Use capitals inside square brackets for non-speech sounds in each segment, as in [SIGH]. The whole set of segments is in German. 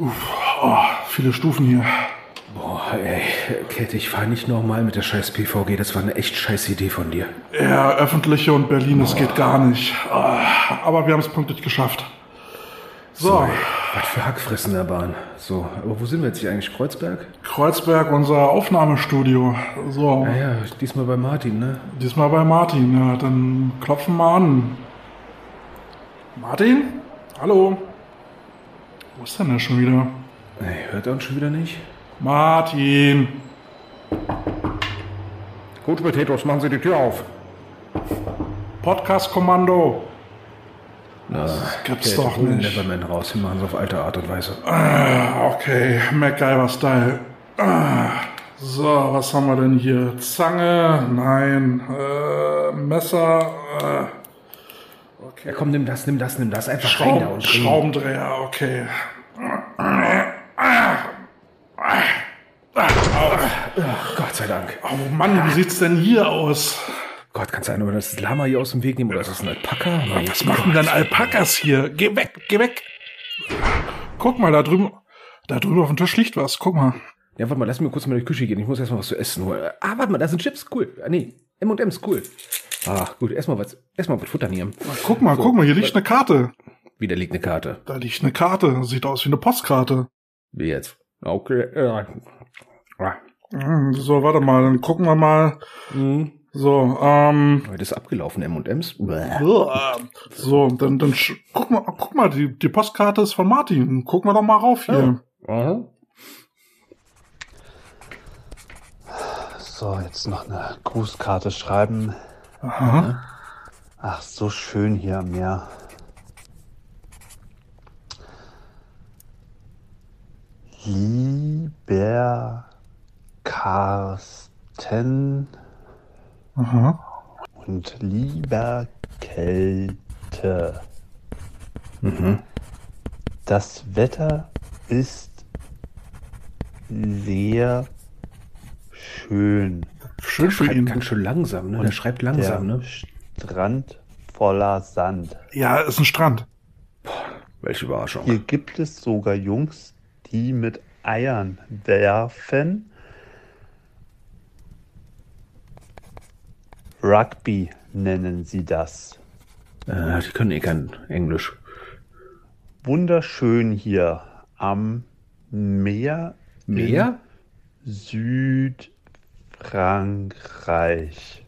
Oh, viele Stufen hier. Boah, ey, Käthe, ich fahr nicht normal mit der scheiß PVG. Das war eine echt scheiß Idee von dir. Ja, öffentliche und Berlin, das geht gar nicht. Ah, Aber wir haben es pünktlich geschafft. So, Was für Hackfressen der Bahn. So, aber wo sind wir jetzt hier eigentlich? Kreuzberg? Kreuzberg, unser Aufnahmestudio. So, Ja, ja, diesmal bei Martin, ne? diesmal bei Martin. Ja, dann klopfen wir an. Martin? Hallo? Wo ist denn der schon wieder? Ey, hört er uns schon wieder nicht? Martin! Gut, Potatoes, machen Sie die Tür auf. Podcast-Kommando! Na, gibt's doch nicht. Neverman raus. Wir machen es auf alte Art und Weise. Okay, MacGyver-Style. Ah, So, was haben wir denn hier? Zange? Nein. Äh, Messer? Äh, Ja, komm, nimm das, nimm das, nimm das. Einfach rein da Schraub und. Schraubendreher, okay. Ach, Gott sei Dank. Oh Mann, wie sieht's denn hier aus? Gott, kannst du einer das Lama hier aus dem Weg nehmen oder ist das ein Alpaka? Nee. Was machen denn Alpakas hier? Geh weg, geh weg. Guck mal, da drüben, da drüben auf dem Tisch liegt was. Guck mal. Ja, warte mal, lass mir kurz mal in die Küche gehen. Ich muss erstmal was zu essen holen. Ah, warte mal, da sind Chips, cool. Ah, nee, M&M's, cool. Ah, gut, erstmal was, erstmal was futtern hier. Guck mal, guck mal, hier liegt eine Karte. Wieder liegt eine Karte. Da liegt eine Karte. Sieht aus wie eine Postkarte. Wie jetzt? Okay, ja. Ah. Hm, So, warte mal, dann gucken wir mal. Mhm. So, ähm, Heute ist abgelaufen, M&M's. So, dann, dann guck mal, guck mal, die, die Postkarte ist von Martin. Gucken wir doch mal rauf hier. Aha. So, jetzt noch eine Grußkarte schreiben. Aha. Ach, so schön hier am Meer. Lieber Carsten Aha. und lieber Kälte. Das Wetter ist sehr schön. Schön für Schreibt ihn. ganz schön langsam, ne? Der schreibt langsam, Der ne? Strand voller Sand. Ja, ist ein Strand. Welche Überraschung. Hier gibt es sogar Jungs, die mit Eiern werfen. Rugby nennen sie das. Äh, die können eh kein Englisch. Wunderschön hier am Meer Mehr? in Südfrankreich.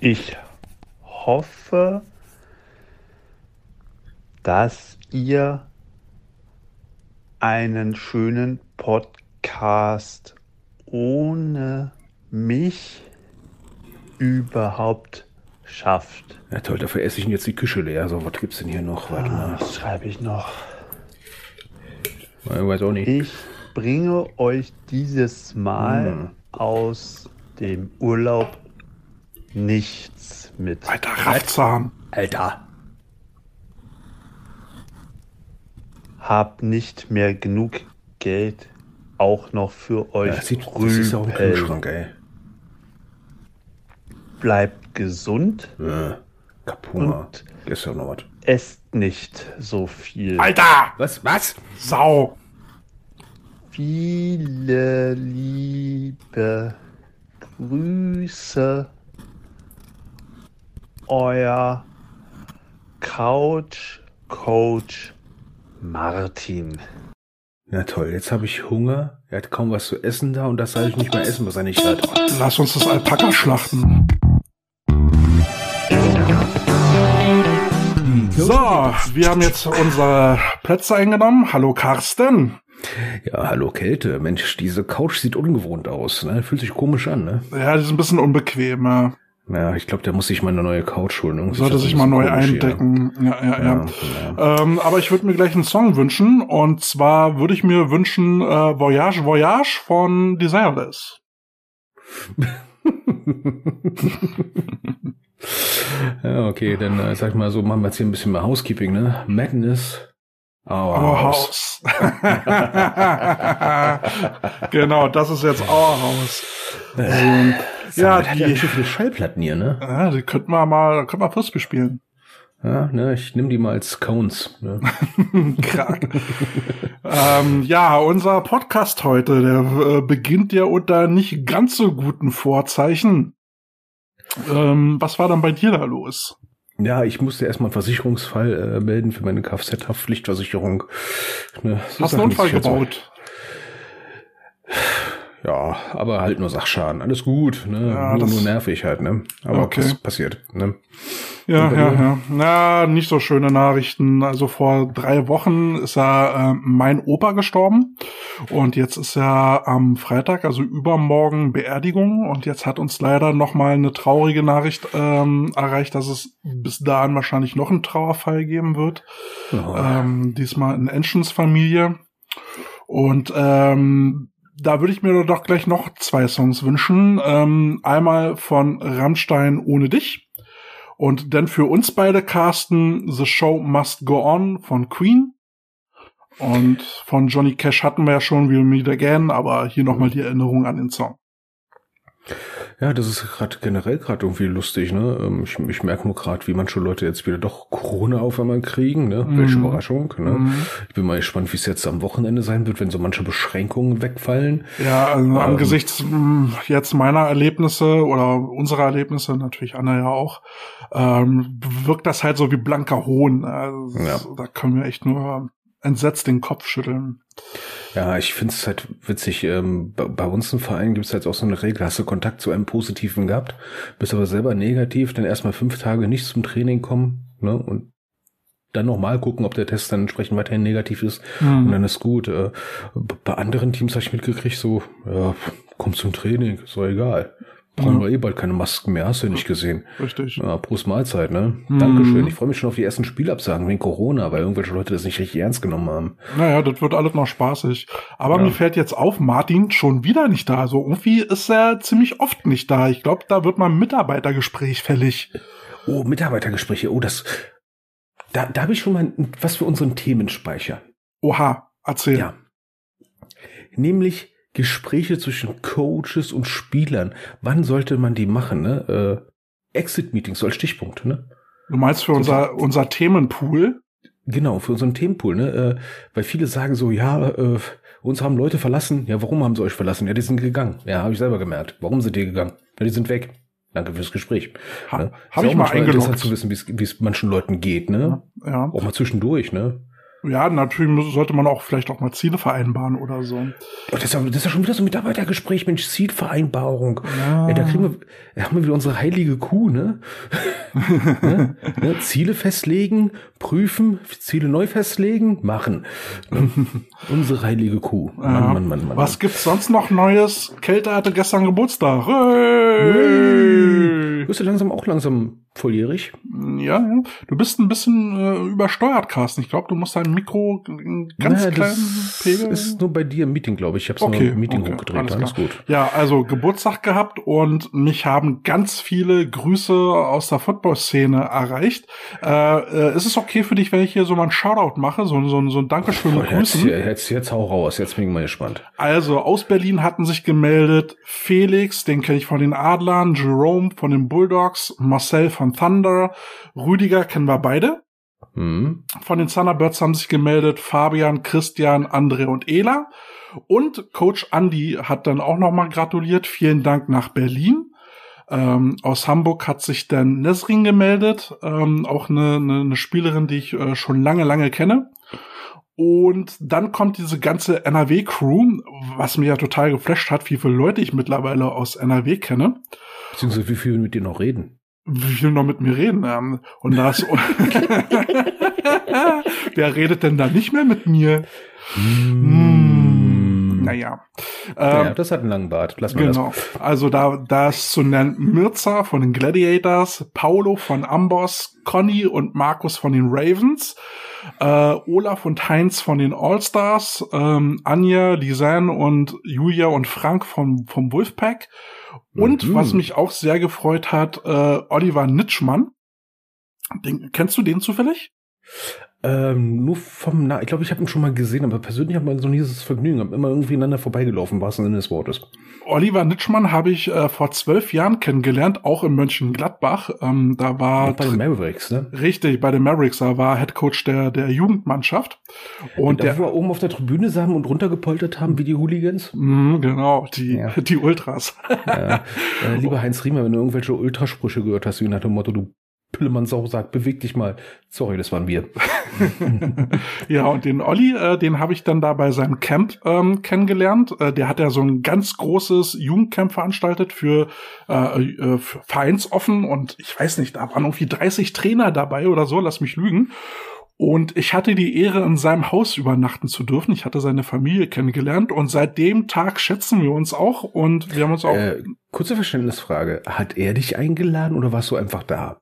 Ich hoffe, dass ihr einen schönen Podcast ohne mich überhaupt schafft. Ja toll, dafür esse ich jetzt die Küche leer. So, was gibt's denn hier noch? Warte mal. Was schreibe ich noch? Ich weiß auch nicht. Ich bringe euch dieses Mal aus dem Urlaub nichts mit. Alter Raffzahn. Alter. Hab nicht mehr genug Geld auch noch für euch Ja, das, sieht, das ist ja auch Rüpel. Kühlschrank, ey. Bleibt gesund Ja. Kapuma. Und- Gestern noch was. esst nicht so viel. Alter! Was? Was? Sau! Viele liebe Grüße. Euer Couch Coach Martin. Na toll, jetzt habe ich Hunger. Er hat kaum was zu essen da und das soll ich nicht mehr essen, was er nicht hat. Lass uns das Alpaka schlachten. So, wir haben jetzt unsere Plätze eingenommen. Hallo Carsten. Ja, hallo Kälte. Mensch, diese Couch sieht ungewohnt aus. Ne? Fühlt sich komisch an, ne? Ja, die ist ein bisschen unbequem. ja. Ja, ich glaube, der muss sich mal eine neue Couch holen. Irgendwie Sollte das sich mal neu eindecken. Ja, ja, ja. Ja, Ähm, aber ich würde mir gleich einen Song wünschen. Und zwar würde ich mir wünschen äh, Voyage, Voyage von Desireless. [LAUGHS] ja, okay, dann äh, sag mal so, machen wir jetzt hier ein bisschen mehr Housekeeping, ne? Madness. Our, Our House. House. [LAUGHS] genau, das ist jetzt Our House. Sag ja, hat ja die, schon viele Schallplatten hier, ne? ja, die könnten wir mal, könnten wir Frisbee spielen. Ja, ne, ich nehme die mal als Cones. Ne? [LAUGHS] Krank. ähm, ja, unser Podcast heute, der äh, beginnt ja unter nicht ganz so guten Vorzeichen. Ähm, was war dann bei dir da los? Ja, ich musste erstmal einen Versicherungsfall äh, melden für meine Kfz-Haftpflichtversicherung. Ne, so Hast du einen Unfall gebaut? [SIGHS] Ja, aber halt nur Sachschaden. Alles gut, ne? Ja, nur, nur nervig halt, ne? Aber okay. was passiert, ne? Ja, ja, ja. Na, nicht so schöne Nachrichten. Also vor drei Wochen ist ja äh, mein Opa gestorben und jetzt ist ja am Freitag, also übermorgen Beerdigung und jetzt hat uns leider noch mal eine traurige Nachricht ähm, erreicht, dass es bis dahin wahrscheinlich noch einen Trauerfall geben wird. Oh. Ähm, diesmal in Enschens Familie und ähm, da würde ich mir doch gleich noch zwei Songs wünschen. Ähm, einmal von Rammstein ohne dich. Und dann für uns beide casten The Show Must Go On von Queen. Und von Johnny Cash hatten wir ja schon We'll Meet Again, aber hier nochmal die Erinnerung an den Song. Ja, das ist gerade generell gerade irgendwie lustig, ne? Ähm, ich, ich merke nur gerade, wie manche Leute jetzt wieder doch Corona auf einmal kriegen, ne? Mhm. Welche Überraschung, ne? Mhm. Ich bin mal gespannt, wie es jetzt am Wochenende sein wird, wenn so manche Beschränkungen wegfallen. Ja, also ähm, angesichts hm, jetzt meiner Erlebnisse oder unserer Erlebnisse, natürlich Anna ja auch, ähm, wirkt das halt so wie blanker Hohn. Also, ja. Da können wir echt nur entsetzt den Kopf schütteln. Ja, ich finde es halt witzig. Ähm, bei, bei, uns im Verein gibt es halt auch so eine Regel. Hast du Kontakt zu einem Positiven gehabt, bist aber selber negativ, dann erstmal fünf Tage nicht zum Training kommen ne, und dann nochmal gucken, ob der Test dann entsprechend weiterhin negativ ist mhm. und dann ist gut. Äh, bei anderen Teams habe ich mitgekriegt, so, ja, komm zum Training, ist doch egal brauchen wir eh bald keine Masken mehr, hast du nicht gesehen. Richtig. Ja, Prost Mahlzeit, ne? Mhm. Dankeschön. Ich freue mich schon auf die ersten Spielabsagen wegen Corona, weil irgendwelche Leute das nicht richtig ernst genommen haben. Naja, das wird alles noch spaßig. Aber ja. mir fällt jetzt auf, Martin schon wieder nicht da. Also irgendwie ist er ziemlich oft nicht da. Ich glaube, da wird mal ein Mitarbeitergespräch fällig. Oh, Mitarbeitergespräche. Oh, das, da, da habe ich schon mal was für unseren Themenspeicher. Oha, erzähl. Ja. Nämlich Gespräche zwischen Coaches und Spielern. Wann sollte man die machen? Ne? Äh, Exit-Meetings so als Stichpunkt. Ne? Du meinst für unser, unser Themenpool? Genau, für unseren Themenpool. Ne? Äh, weil viele sagen so, ja, äh, uns haben Leute verlassen. Ja, warum haben sie euch verlassen? Ja, die sind gegangen. Ja, habe ich selber gemerkt. Warum sind die gegangen? Ja, die sind weg. Danke fürs Gespräch. Ha, ne? Habe ich mal eingeloggt. Interessant zu wissen, wie es manchen Leuten geht. Ne? Ja. Auch mal zwischendurch. Ne? Ja, natürlich sollte man auch vielleicht auch mal Ziele vereinbaren oder so. Das ist, ja, das ist ja schon wieder so ein Mitarbeitergespräch, Mensch, Zielvereinbarung. Ja. ja da kriegen wir, da haben wir wieder unsere heilige Kuh, ne? [LAUGHS] ne? ne? Ziele festlegen, prüfen, Ziele neu festlegen, machen. [LAUGHS] unsere heilige Kuh. Mann, ja. Mann, Mann, Mann, Was gibt's sonst noch Neues? Kälte hatte gestern Geburtstag. Hey! Hey! Bist du langsam auch langsam volljährig? Ja, ja. Du bist ein bisschen äh, übersteuert, Carsten. Ich glaube, du musst dein Mikro ganz naja, kleinen das Pegel. ist nur bei dir im Meeting, glaube ich. Ich habe es okay, im Meeting okay, hochgedreht. Alles, alles gut. Ja, also Geburtstag gehabt und mich haben ganz viele Grüße aus der Football-Szene erreicht. Äh, äh, ist es okay für dich, wenn ich hier so mal einen Shoutout mache? So, so, so ein Dankeschön mit Grüßen? Jetzt, jetzt, jetzt hau raus. Jetzt bin ich mal gespannt. Also, aus Berlin hatten sich gemeldet Felix, den kenne ich von den Adlern, Jerome von den Bulldogs, Marcel von Thunder, Rüdiger kennen wir beide. Mhm. Von den Thunderbirds haben sich gemeldet Fabian, Christian, André und Ela. Und Coach Andy hat dann auch nochmal gratuliert. Vielen Dank nach Berlin. Ähm, aus Hamburg hat sich dann Nesrin gemeldet, ähm, auch eine, eine, eine, Spielerin, die ich äh, schon lange, lange kenne. Und dann kommt diese ganze NRW-Crew, was mir ja total geflasht hat, wie viele Leute ich mittlerweile aus NRW kenne. Beziehungsweise wie viele mit dir noch reden will noch mit mir reden? Ähm, und das, [LAUGHS] wer redet denn da nicht mehr mit mir? Hm, naja. Ähm, ja, das hat einen langen Bart. Lass mal genau. Das. Also da, da ist zu nennen Mirza von den Gladiators, Paulo von Amboss, Conny und Markus von den Ravens, äh, Olaf und Heinz von den All-Stars, ähm, Anja, Lisanne und Julia und Frank vom, vom Wolfpack und mhm. was mich auch sehr gefreut hat, äh, Oliver Nitschmann. Den, kennst du den zufällig? Ähm, nur vom, Na ich glaube, ich habe ihn schon mal gesehen, aber persönlich habe ich so nie dieses Vergnügen, habe immer irgendwie ineinander vorbeigelaufen, was Sinne des Wortes. Oliver Nitschmann habe ich äh, vor zwölf Jahren kennengelernt, auch in Mönchengladbach. Ähm, da war Und bei den Mavericks, ne? richtig bei den Mavericks, da war Head Coach der der Jugendmannschaft und da, der, wo wir oben auf der Tribüne saßen und runtergepoltert haben wie die Hooligans. Mh, genau, die ja. [LAUGHS] die Ultras. Ja. Äh, lieber Heinz Riemer, wenn du irgendwelche Ultrasprüche gehört hast, wie nach dem Motto, du Pillemann Sau sagt, beweg dich mal. Sorry, das waren wir. [LAUGHS] ja, und den Olli, äh, den habe ich dann da bei seinem Camp ähm, kennengelernt. Äh, der hat ja so ein ganz großes Jugendcamp veranstaltet für, äh, äh, für Vereinsoffen und ich weiß nicht, da waren irgendwie 30 Trainer dabei oder so, lass mich lügen. Und ich hatte die Ehre, in seinem Haus übernachten zu dürfen. Ich hatte seine Familie kennengelernt und seit dem Tag schätzen wir uns auch und wir haben uns auch. Äh, kurze Verständnisfrage. Hat er dich eingeladen oder warst du einfach da?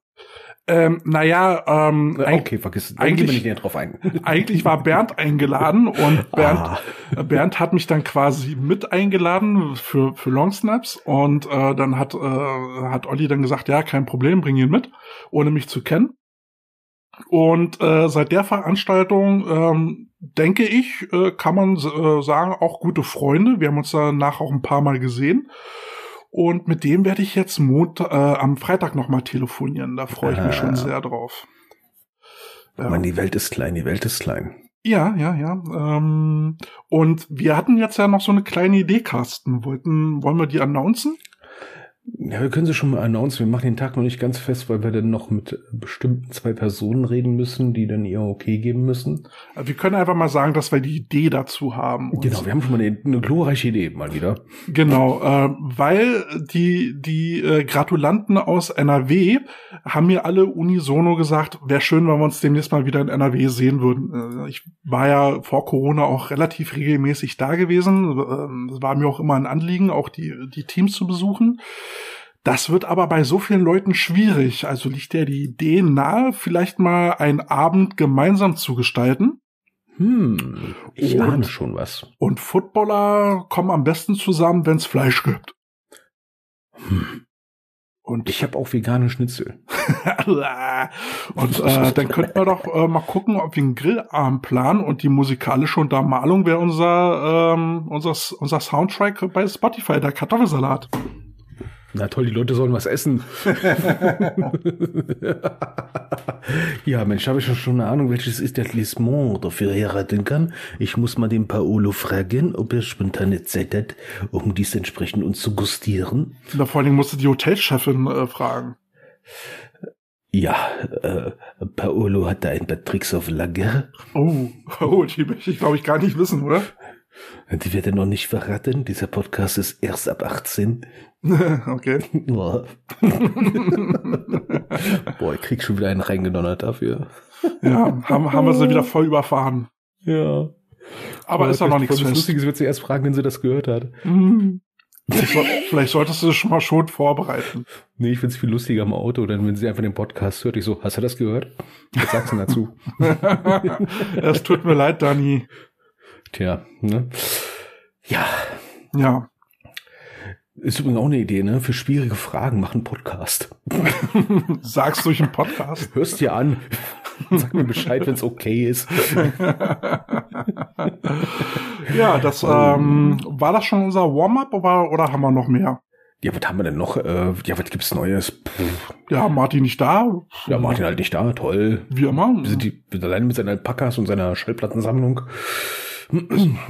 Ähm, naja, ähm, okay, vergiss, eigentlich nicht näher drauf ein. [LAUGHS] eigentlich war Bernd eingeladen und Bernd, ah. Bernd hat mich dann quasi mit eingeladen für für Long Snaps und äh, dann hat äh, hat Olli dann gesagt, ja, kein Problem, bring ihn mit, ohne mich zu kennen. Und äh, seit der Veranstaltung ähm, denke ich, äh, kann man äh, sagen, auch gute Freunde. Wir haben uns danach auch ein paar Mal gesehen. Und mit dem werde ich jetzt Mont äh, am Freitag nochmal telefonieren. Da freue ich mich schon sehr drauf. Ja. Man, die Welt ist klein, die Welt ist klein. Ja, ja, ja. Ähm, und wir hatten jetzt ja noch so eine kleine Idee, Carsten. Wollten, wollen wir die announcen? Ja, wir können sie schon mal announcen. Wir machen den Tag noch nicht ganz fest, weil wir dann noch mit bestimmten zwei Personen reden müssen, die dann ihr Okay geben müssen. Wir können einfach mal sagen, dass wir die Idee dazu haben. Genau, wir haben schon mal eine, eine glorreiche Idee mal wieder. Genau, äh, weil die, die äh, Gratulanten aus NRW haben mir alle unisono gesagt, wäre schön, wenn wir uns demnächst mal wieder in NRW sehen würden. Äh, ich war ja vor Corona auch relativ regelmäßig da gewesen. Äh, es war mir auch immer ein Anliegen, auch die, die Teams zu besuchen. Das wird aber bei so vielen Leuten schwierig. Also liegt ja die Idee nahe, vielleicht mal einen Abend gemeinsam zu gestalten. Hm, ich ahne schon was. Und Footballer kommen am besten zusammen, wenn es Fleisch gibt. Hm. Und ich habe auch vegane Schnitzel. [LAUGHS] und äh, dann könnten wir doch äh, mal gucken, ob wir einen Grillabend planen und die musikalische Untermalung wäre unser, ähm, unser, unser Soundtrack bei Spotify, der Kartoffelsalat. Na toll, die Leute sollen was essen. [LAUGHS] ja, Mensch, habe ich schon eine Ahnung, welches ist der Lismont dafür heiraten kann. Ich muss mal den Paolo fragen, ob er spontane Zeit hat, um dies entsprechend uns zu gustieren. Na, vor allem musst du die Hotelchefin äh, fragen. Ja, äh, Paolo hat da ein paar Tricks auf Lager. Oh, [LAUGHS] oh die möchte ich glaube ich gar nicht wissen, oder? Die wird er noch nicht verraten. Dieser Podcast ist erst ab 18. [LAUGHS] okay. Boah. [LAUGHS] Boah, ich krieg schon wieder einen reingedonnert dafür. ja, haben, haben wir sie wieder voll überfahren. Ja. Aber, ist doch noch nichts fest. Lustig, sie wird sie erst fragen, wenn sie das gehört hat. Mhm. Vielleicht solltest du es schon mal schon vorbereiten. Nee, ich find's viel lustiger im Auto, denn wenn sie einfach den Podcast hört, ich so, hast du das gehört? Was sagst du dazu? [LAUGHS] es tut mir leid, Dani. Tja, ne? Ja. Ja. Ist übrigens auch eine Idee, ne? Für schwierige Fragen machen Podcast. [LAUGHS] Sagst du durch einen Podcast? Hörst dir an. Sag mir Bescheid, wenn es okay ist. [LAUGHS] ja, das ähm, war das schon unser Warm-up oder, oder haben wir noch mehr? Ja, was haben wir denn noch? Äh, ja, was gibt's Neues? Puh. Ja, Martin nicht da. Ja, Martin halt nicht da, toll. Wie immer. Wir sind, die, wir sind alleine mit seinen Alpakas und seiner Schallplattensammlung.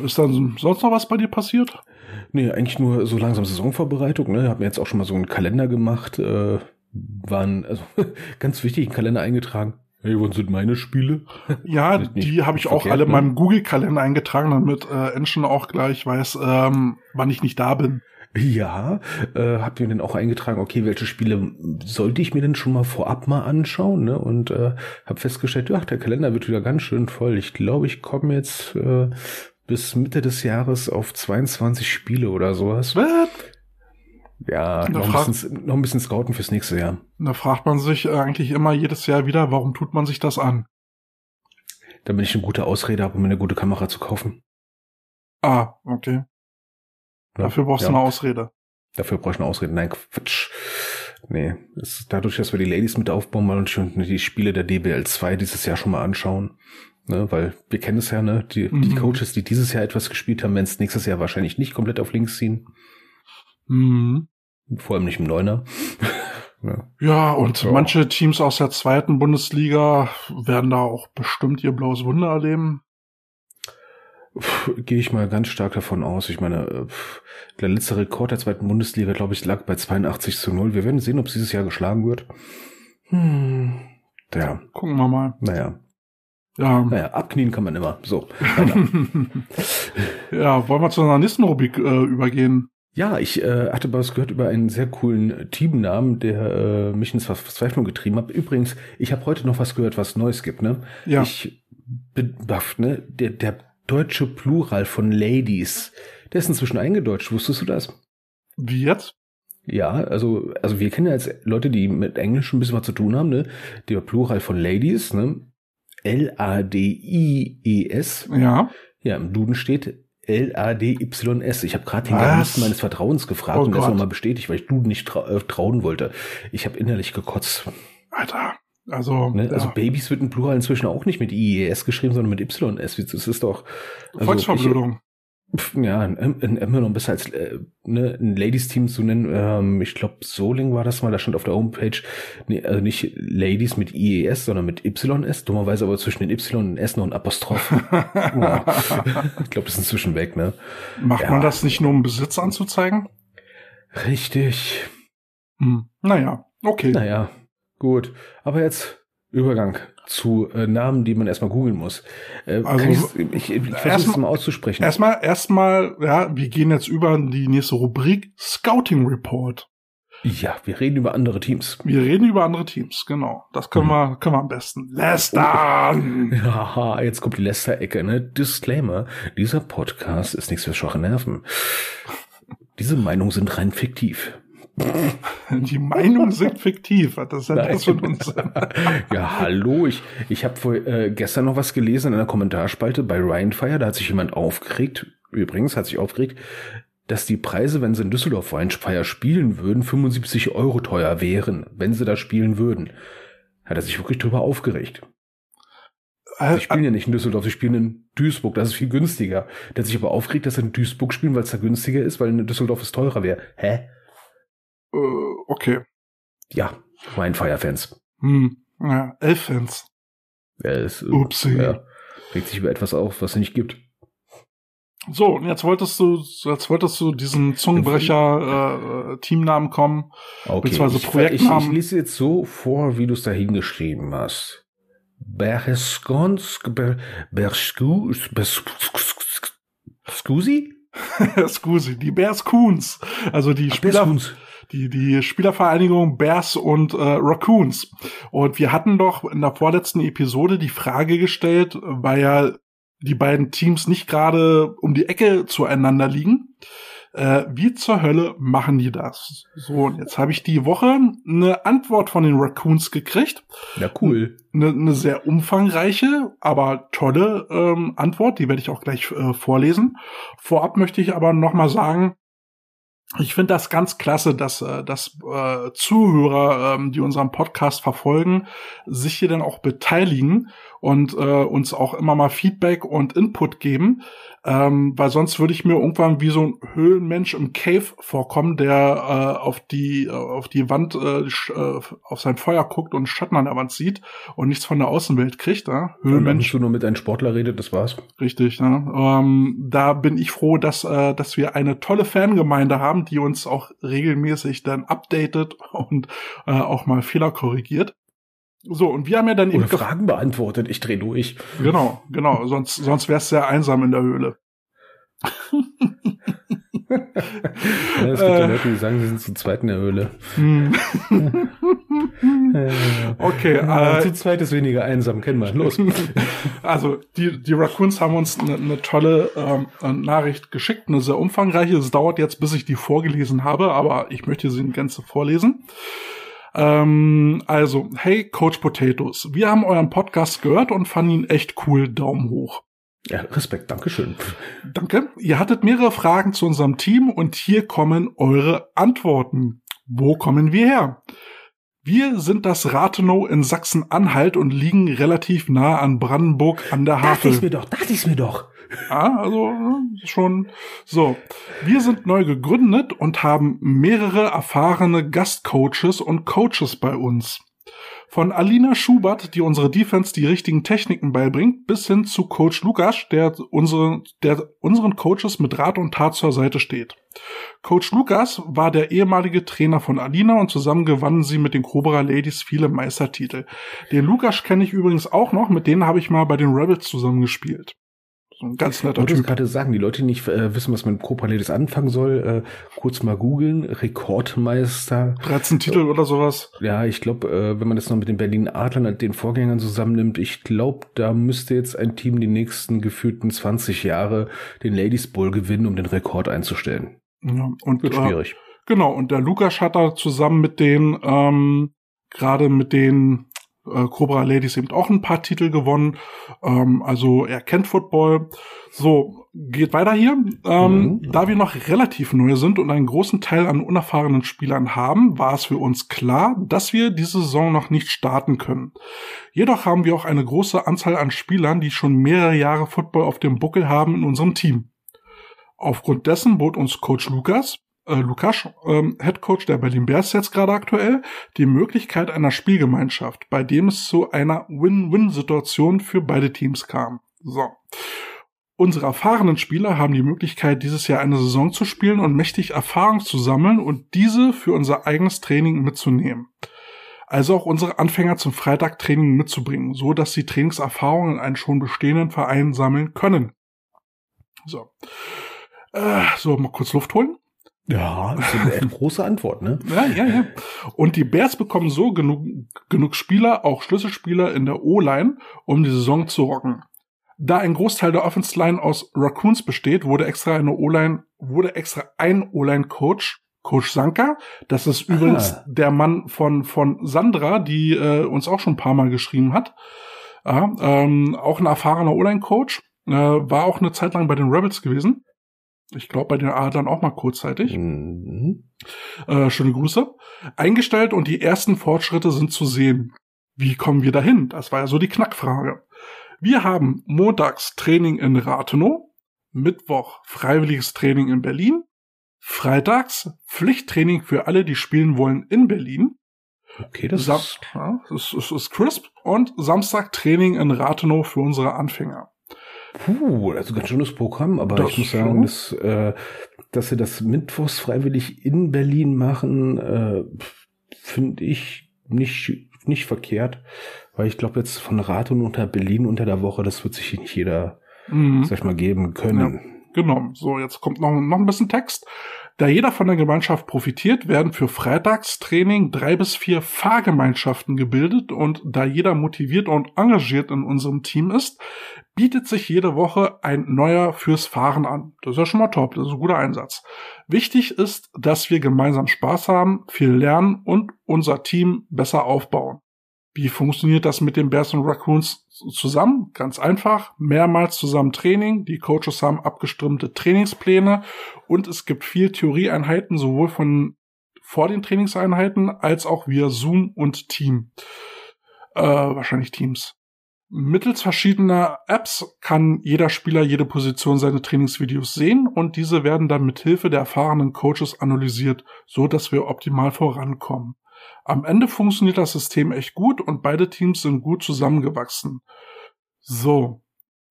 Ist dann sonst noch was bei dir passiert? Nee, eigentlich nur so langsam Saisonvorbereitung. Ne? Habe mir jetzt auch schon mal so einen Kalender gemacht. Äh, waren also, [LAUGHS] ganz wichtig, einen Kalender eingetragen. Hey, wann sind meine Spiele? [LAUGHS] Ja, die habe ich auch alle in ne? meinem Google-Kalender eingetragen, damit äh, Enschen auch gleich weiß, ähm, wann ich nicht da bin. Ja, äh, habt ihr denn auch eingetragen, okay, welche Spiele sollte ich mir denn schon mal vorab mal anschauen? Ne? Und äh, habe festgestellt, ach, der Kalender wird wieder ganz schön voll. Ich glaube, ich komme jetzt äh, bis Mitte des Jahres auf 22 Spiele oder sowas. Was? Ja, noch ein, bisschen, noch ein bisschen scouten fürs nächste Jahr. Da fragt man sich eigentlich immer jedes Jahr wieder, warum tut man sich das an? Damit ich eine gute Ausrede habe, um mir eine gute Kamera zu kaufen. Ah, okay. Dafür brauchst ja. du eine Ausrede. Dafür brauchst du eine Ausrede. Nein, Quatsch. nee. Dadurch, dass wir die Ladies mit aufbauen wollen und die Spiele der DBL 2 dieses Jahr schon mal anschauen. Ne, weil wir kennen es ja, ne? Die, mhm. die Coaches, die dieses Jahr etwas gespielt haben, werden es nächstes Jahr wahrscheinlich nicht komplett auf links ziehen. Mhm. Vor allem nicht im Neuner. [LAUGHS] ja. ja, und ja. manche Teams aus der zweiten Bundesliga werden da auch bestimmt ihr blaues Wunder erleben. Gehe ich mal ganz stark davon aus. Ich meine, der letzte Rekord der zweiten Bundesliga, glaube ich, lag bei 82 zu 0. Wir werden sehen, ob es dieses Jahr geschlagen wird. Hm. Ja. Gucken wir mal. Naja. Ja. Naja, abknien kann man immer. So. [LAUGHS] ja, wollen wir zu einer nächsten Rubrik äh, übergehen? Ja, ich äh, hatte was gehört über einen sehr coolen Teamnamen, der äh, mich ins Verzweiflung getrieben hat. Übrigens, ich habe heute noch was gehört, was Neues gibt, ne? Ja. Ich bin baff, ne? Der, der deutsche Plural von Ladies, der ist inzwischen eingedeutscht. Wusstest du das? Wie jetzt? Ja, also, also wir kennen ja als Leute, die mit Englisch ein bisschen was zu tun haben, ne? Der Plural von Ladies, ne? L-A-D-I-E-S. Ja. Ja, im Duden steht L-A-D-Y-S. Ich habe gerade den Garnisten meines Vertrauens gefragt oh und das nochmal bestätigt, weil ich Duden nicht trau äh, trauen wollte. Ich habe innerlich gekotzt. Alter. Also, ne? also ja. Babys wird in Plural inzwischen auch nicht mit IES geschrieben, sondern mit YS. Das ist doch. Also Volksverblödung ja, immer noch besser als äh, ne, ein Ladies-Team zu nennen. Ähm, ich glaube, Soling war das mal, da stand auf der Homepage, nee, also nicht Ladies mit IES, sondern mit YS. Dummerweise aber zwischen den Y und S noch ein Apostroph. [LAUGHS] ja. Ich glaube, das ist inzwischen weg, ne? Macht ja. man das nicht nur, um Besitz anzuzeigen? Richtig. Hm. Naja, okay. Naja, gut. Aber jetzt Übergang zu äh, Namen, die man erstmal googeln muss. Äh, also, ich, ich, ich versuche es mal auszusprechen. Erstmal, erstmal, ja, wir gehen jetzt über die nächste Rubrik Scouting Report. Ja, wir reden über andere Teams. Wir reden über andere Teams, genau. Das können, hm. wir, können wir am besten. Leicester! [LAUGHS] Haha, jetzt kommt die Leicester-Ecke, ne? Disclaimer. Dieser Podcast ist nichts für schwache Nerven. Diese Meinungen sind rein fiktiv. Die Meinungen sind fiktiv. Was ist denn das für uns? [LAUGHS] ja, hallo. Ich, ich habe äh, gestern noch was gelesen in einer Kommentarspalte bei Ryan Fire. Da hat sich jemand aufgeregt. Übrigens hat sich aufgeregt, dass die Preise, wenn sie in Düsseldorf Ryan Fire spielen würden, 75 Euro teuer wären, wenn sie da spielen würden. Hat er sich wirklich drüber aufgeregt. Sie spielen ja nicht in Düsseldorf, sie spielen in Duisburg, das ist viel günstiger. Der hat sich aber aufgeregt, dass sie in Duisburg spielen, weil es da günstiger ist, weil in Düsseldorf es teurer wäre. Hä? Äh, okay. Ja, mein Fire-Fans. Hm, ja, Elf-Fans. Ja, es, äh, Upsi. Ja, regt sich über etwas auf, was es nicht gibt. So, und jetzt wolltest du, jetzt wolltest du diesen Zungenbrecher äh, Teamnamen kommen, okay, beziehungsweise Projektnamen. Ich, ich, lese jetzt so vor, wie du es da hingeschrieben hast. Berskons, Berskus, [LAUGHS] Scusi? Die Bears Coons. Also die Ach, Spieler, die, die Spielervereinigung Bears und äh, Raccoons. Und wir hatten doch in der vorletzten Episode die Frage gestellt, weil ja die beiden Teams nicht gerade um die Ecke zueinander liegen. Äh, wie zur Hölle machen die das? So, und jetzt habe ich die Woche eine Antwort von den Raccoons gekriegt. Ja, cool. Eine, eine sehr umfangreiche, aber tolle ähm, Antwort, die werde ich auch gleich äh, vorlesen. Vorab möchte ich aber noch mal sagen, ich finde das ganz klasse, dass, äh, dass äh, Zuhörer, ähm, die unseren Podcast verfolgen, sich hier dann auch beteiligen und äh, uns auch immer mal Feedback und Input geben, ähm, weil sonst würde ich mir irgendwann wie so ein Höhlenmensch im Cave vorkommen, der äh, auf die äh, auf die Wand äh, äh, auf sein Feuer guckt und Schatten an der Wand sieht und nichts von der Außenwelt kriegt. Äh? Höhlenmensch. Wenn du nur mit einem Sportler redet, das war's. Richtig. Ne? Ähm, da bin ich froh, dass äh, dass wir eine tolle Fangemeinde haben, die uns auch regelmäßig dann updatet und äh, auch mal Fehler korrigiert. So, und wir haben ja dann Oder eben Fragen beantwortet, ich dreh durch. Genau, genau, sonst, sonst wär's sehr einsam in der Höhle. ja, es gibt ja Leute, die sagen, sie sind zu zweit in der Höhle. Hm. [LAUGHS] okay. Ja, äh, zu zweit ist weniger einsam, kennen wir. Los. [LAUGHS] Also, die, die Raccoons haben uns eine ne tolle ähm, Nachricht geschickt, eine sehr umfangreiche. Es dauert jetzt, bis ich die vorgelesen habe, aber ich möchte sie in Gänze vorlesen. Ähm, also, hey Coach Potatoes, wir haben euren Podcast gehört und fanden ihn echt cool. Daumen hoch. Ja, Respekt, Dankeschön. Danke. Ihr hattet mehrere Fragen zu unserem Team und hier kommen eure Antworten. Wo kommen wir her? Wir sind das Rathenow in Sachsen-Anhalt und liegen relativ nah an Brandenburg an der Havel. Dachte ich mir doch, dachte ich mir doch. Ja, also schon so. Wir sind neu gegründet und haben mehrere erfahrene Gastcoaches und Coaches bei uns. Von Alina Schubert, die unsere Defense die richtigen Techniken beibringt, bis hin zu Coach Lukas, der, unsere, der unseren Coaches mit Rat und Tat zur Seite steht. Coach Lukas war der ehemalige Trainer von Alina und zusammen gewannen sie mit den Cobra Ladies viele Meistertitel. Den Lukas kenne ich übrigens auch noch, mit denen habe ich mal bei den Rebels zusammen gespielt. So ein ganz netter Ich wollte Typ. gerade sagen, die Leute, die nicht äh, wissen, was man mit Cobra Ladies anfangen soll, äh, kurz mal googeln. Rekordmeister. 13 Titel oder sowas. Ja, ich glaube, äh, wenn man das noch mit den Berlin Adlern, den Vorgängern zusammennimmt, ich glaube, da müsste jetzt ein Team die nächsten gefühlten 20 Jahre den Ladies Bowl gewinnen, um den Rekord einzustellen. Ja, und Wird äh, schwierig. Genau, und der Lukas hat da zusammen mit den, ähm, gerade mit den äh, Cobra Ladies eben auch ein paar Titel gewonnen. Ähm, also er kennt Football. So, geht weiter hier. Ähm, Mhm. Da wir noch relativ neu sind und einen großen Teil an unerfahrenen Spielern haben, war es für uns klar, dass wir diese Saison noch nicht starten können. Jedoch haben wir auch eine große Anzahl an Spielern, die schon mehrere Jahre Football auf dem Buckel haben in unserem Team. Aufgrund dessen bot uns Coach Lukas, äh, Lukas, ähm, Head Coach der Berlin Bears jetzt gerade aktuell, die Möglichkeit einer Spielgemeinschaft, bei dem es zu einer Win-Win-Situation für beide Teams kam. So. Unsere erfahrenen Spieler haben die Möglichkeit, dieses Jahr eine Saison zu spielen und mächtig Erfahrung zu sammeln und diese für unser eigenes Training mitzunehmen. Also auch unsere Anfänger zum Freitagtraining mitzubringen, so dass sie Trainingserfahrungen in einen schon bestehenden Verein sammeln können. So. Äh, so, mal kurz Luft holen. Ja, das ist eine echt [LAUGHS] große Antwort, ne? Ja, ja, ja. Und die Bears bekommen so genug, genug Spieler, auch Schlüsselspieler in der O-Line, um die Saison zu rocken. Da ein Großteil der Offense Line aus Raccoons besteht, wurde extra eine O-Line, wurde extra ein O-Line-Coach, Coach Sanka. Das ist übrigens Ah. der Mann von, von Sandra, die äh, uns auch schon ein paar Mal geschrieben hat. Ja, ähm, auch ein erfahrener O-Line-Coach. Äh, war auch eine Zeit lang bei den Rebels gewesen. Ich glaube, bei den Adlern auch mal kurzzeitig. Mhm. Äh, schöne Grüße. Eingestellt und die ersten Fortschritte sind zu sehen. Wie kommen wir dahin? Das war ja so die Knackfrage. Wir haben montags Training in Rathenow, Mittwoch freiwilliges Training in Berlin, freitags Pflichttraining für alle, die spielen wollen in Berlin, Okay, das Sam ist ja, das ist, ist crisp und Samstag Training in Rathenow für unsere Anfänger. Puh, also ganz schönes Programm, aber Das ich muss sagen, dass, äh, dass sie das Mittwochs freiwillig in Berlin machen, äh, finde ich nicht, nicht verkehrt, weil ich glaube jetzt von Rathun unter Berlin unter der Woche, das wird sich nicht jeder, Mhm. sag ich mal, geben können. Genau. So, jetzt kommt noch, noch ein bisschen Text. Da jeder von der Gemeinschaft profitiert, werden für Freitagstraining drei bis vier Fahrgemeinschaften gebildet und da jeder motiviert und engagiert in unserem Team ist, bietet sich jede Woche ein neuer fürs Fahren an. Das ist ja schon mal top, das ist ein guter Einsatz. Wichtig ist, dass wir gemeinsam Spaß haben, viel lernen und unser Team besser aufbauen. Wie funktioniert das mit den Bears und Raccoons zusammen? Ganz einfach. Mehrmals zusammen Training. Die Coaches haben abgestimmte Trainingspläne und es gibt viel Theorieeinheiten, sowohl von vor den Trainingseinheiten als auch via Zoom und Team. Äh, wahrscheinlich Teams. Mittels verschiedener Apps kann jeder Spieler jede Position seine Trainingsvideos sehen und diese werden dann mit Hilfe der erfahrenen Coaches analysiert, so dass wir optimal vorankommen. Am Ende funktioniert das System echt gut und beide Teams sind gut zusammengewachsen. So,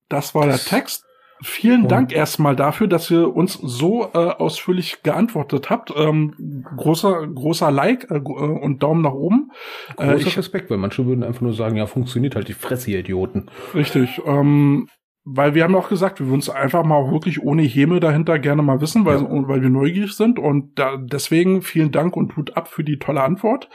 das war der Text. Vielen Und- Dank erstmal dafür, dass ihr uns so äh, ausführlich geantwortet habt. Ähm, großer, großer Like äh, äh, und Daumen nach oben. Äh, Großer ich, Respekt, weil manche würden einfach nur sagen, ja, funktioniert halt die Fresse, ihr Idioten. richtig. Ähm, weil wir haben auch gesagt, wir würden es einfach mal wirklich ohne Häme dahinter gerne mal wissen, weil, Ja. weil wir neugierig sind. Und da, deswegen vielen Dank und Hut ab für die tolle Antwort.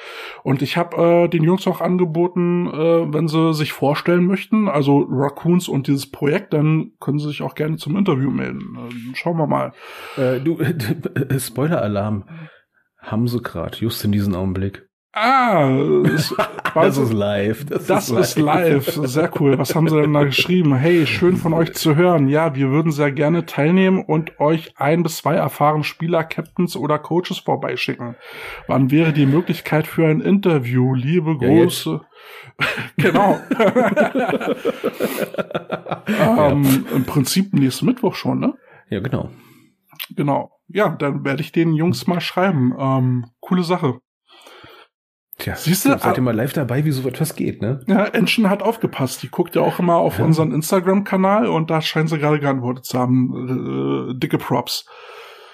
Und ich habe äh, den Jungs auch angeboten, äh, wenn sie sich vorstellen möchten, also Raccoons und dieses Projekt, dann können sie sich auch gerne zum Interview melden. Äh, schauen wir mal. Äh, du, [LAUGHS] Spoiler-Alarm. Haben sie grad, just in diesem Augenblick. Ah, es, [LAUGHS] Das ist live. Das, das ist live. Sehr cool. Was haben Sie denn da geschrieben? Hey, schön von euch zu hören. Ja, wir würden sehr gerne teilnehmen und euch ein bis zwei erfahrene Spieler, Captains oder Coaches vorbeischicken. Wann wäre die Möglichkeit für ein Interview? Liebe Ja, große. [LAUGHS] genau. ähm, Im Prinzip nächsten Mittwoch schon, ne? Ja, genau. Genau. Ja, dann werde ich den Jungs mal schreiben. Ähm, coole Sache. Tja, Siehst du, seid ihr mal live dabei, wie so etwas geht, ne? Ja, Enschen hat aufgepasst. Die guckt ja auch immer auf Ja. unseren Instagram-Kanal und da scheint sie gerade geantwortet zu haben. Äh, dicke Props.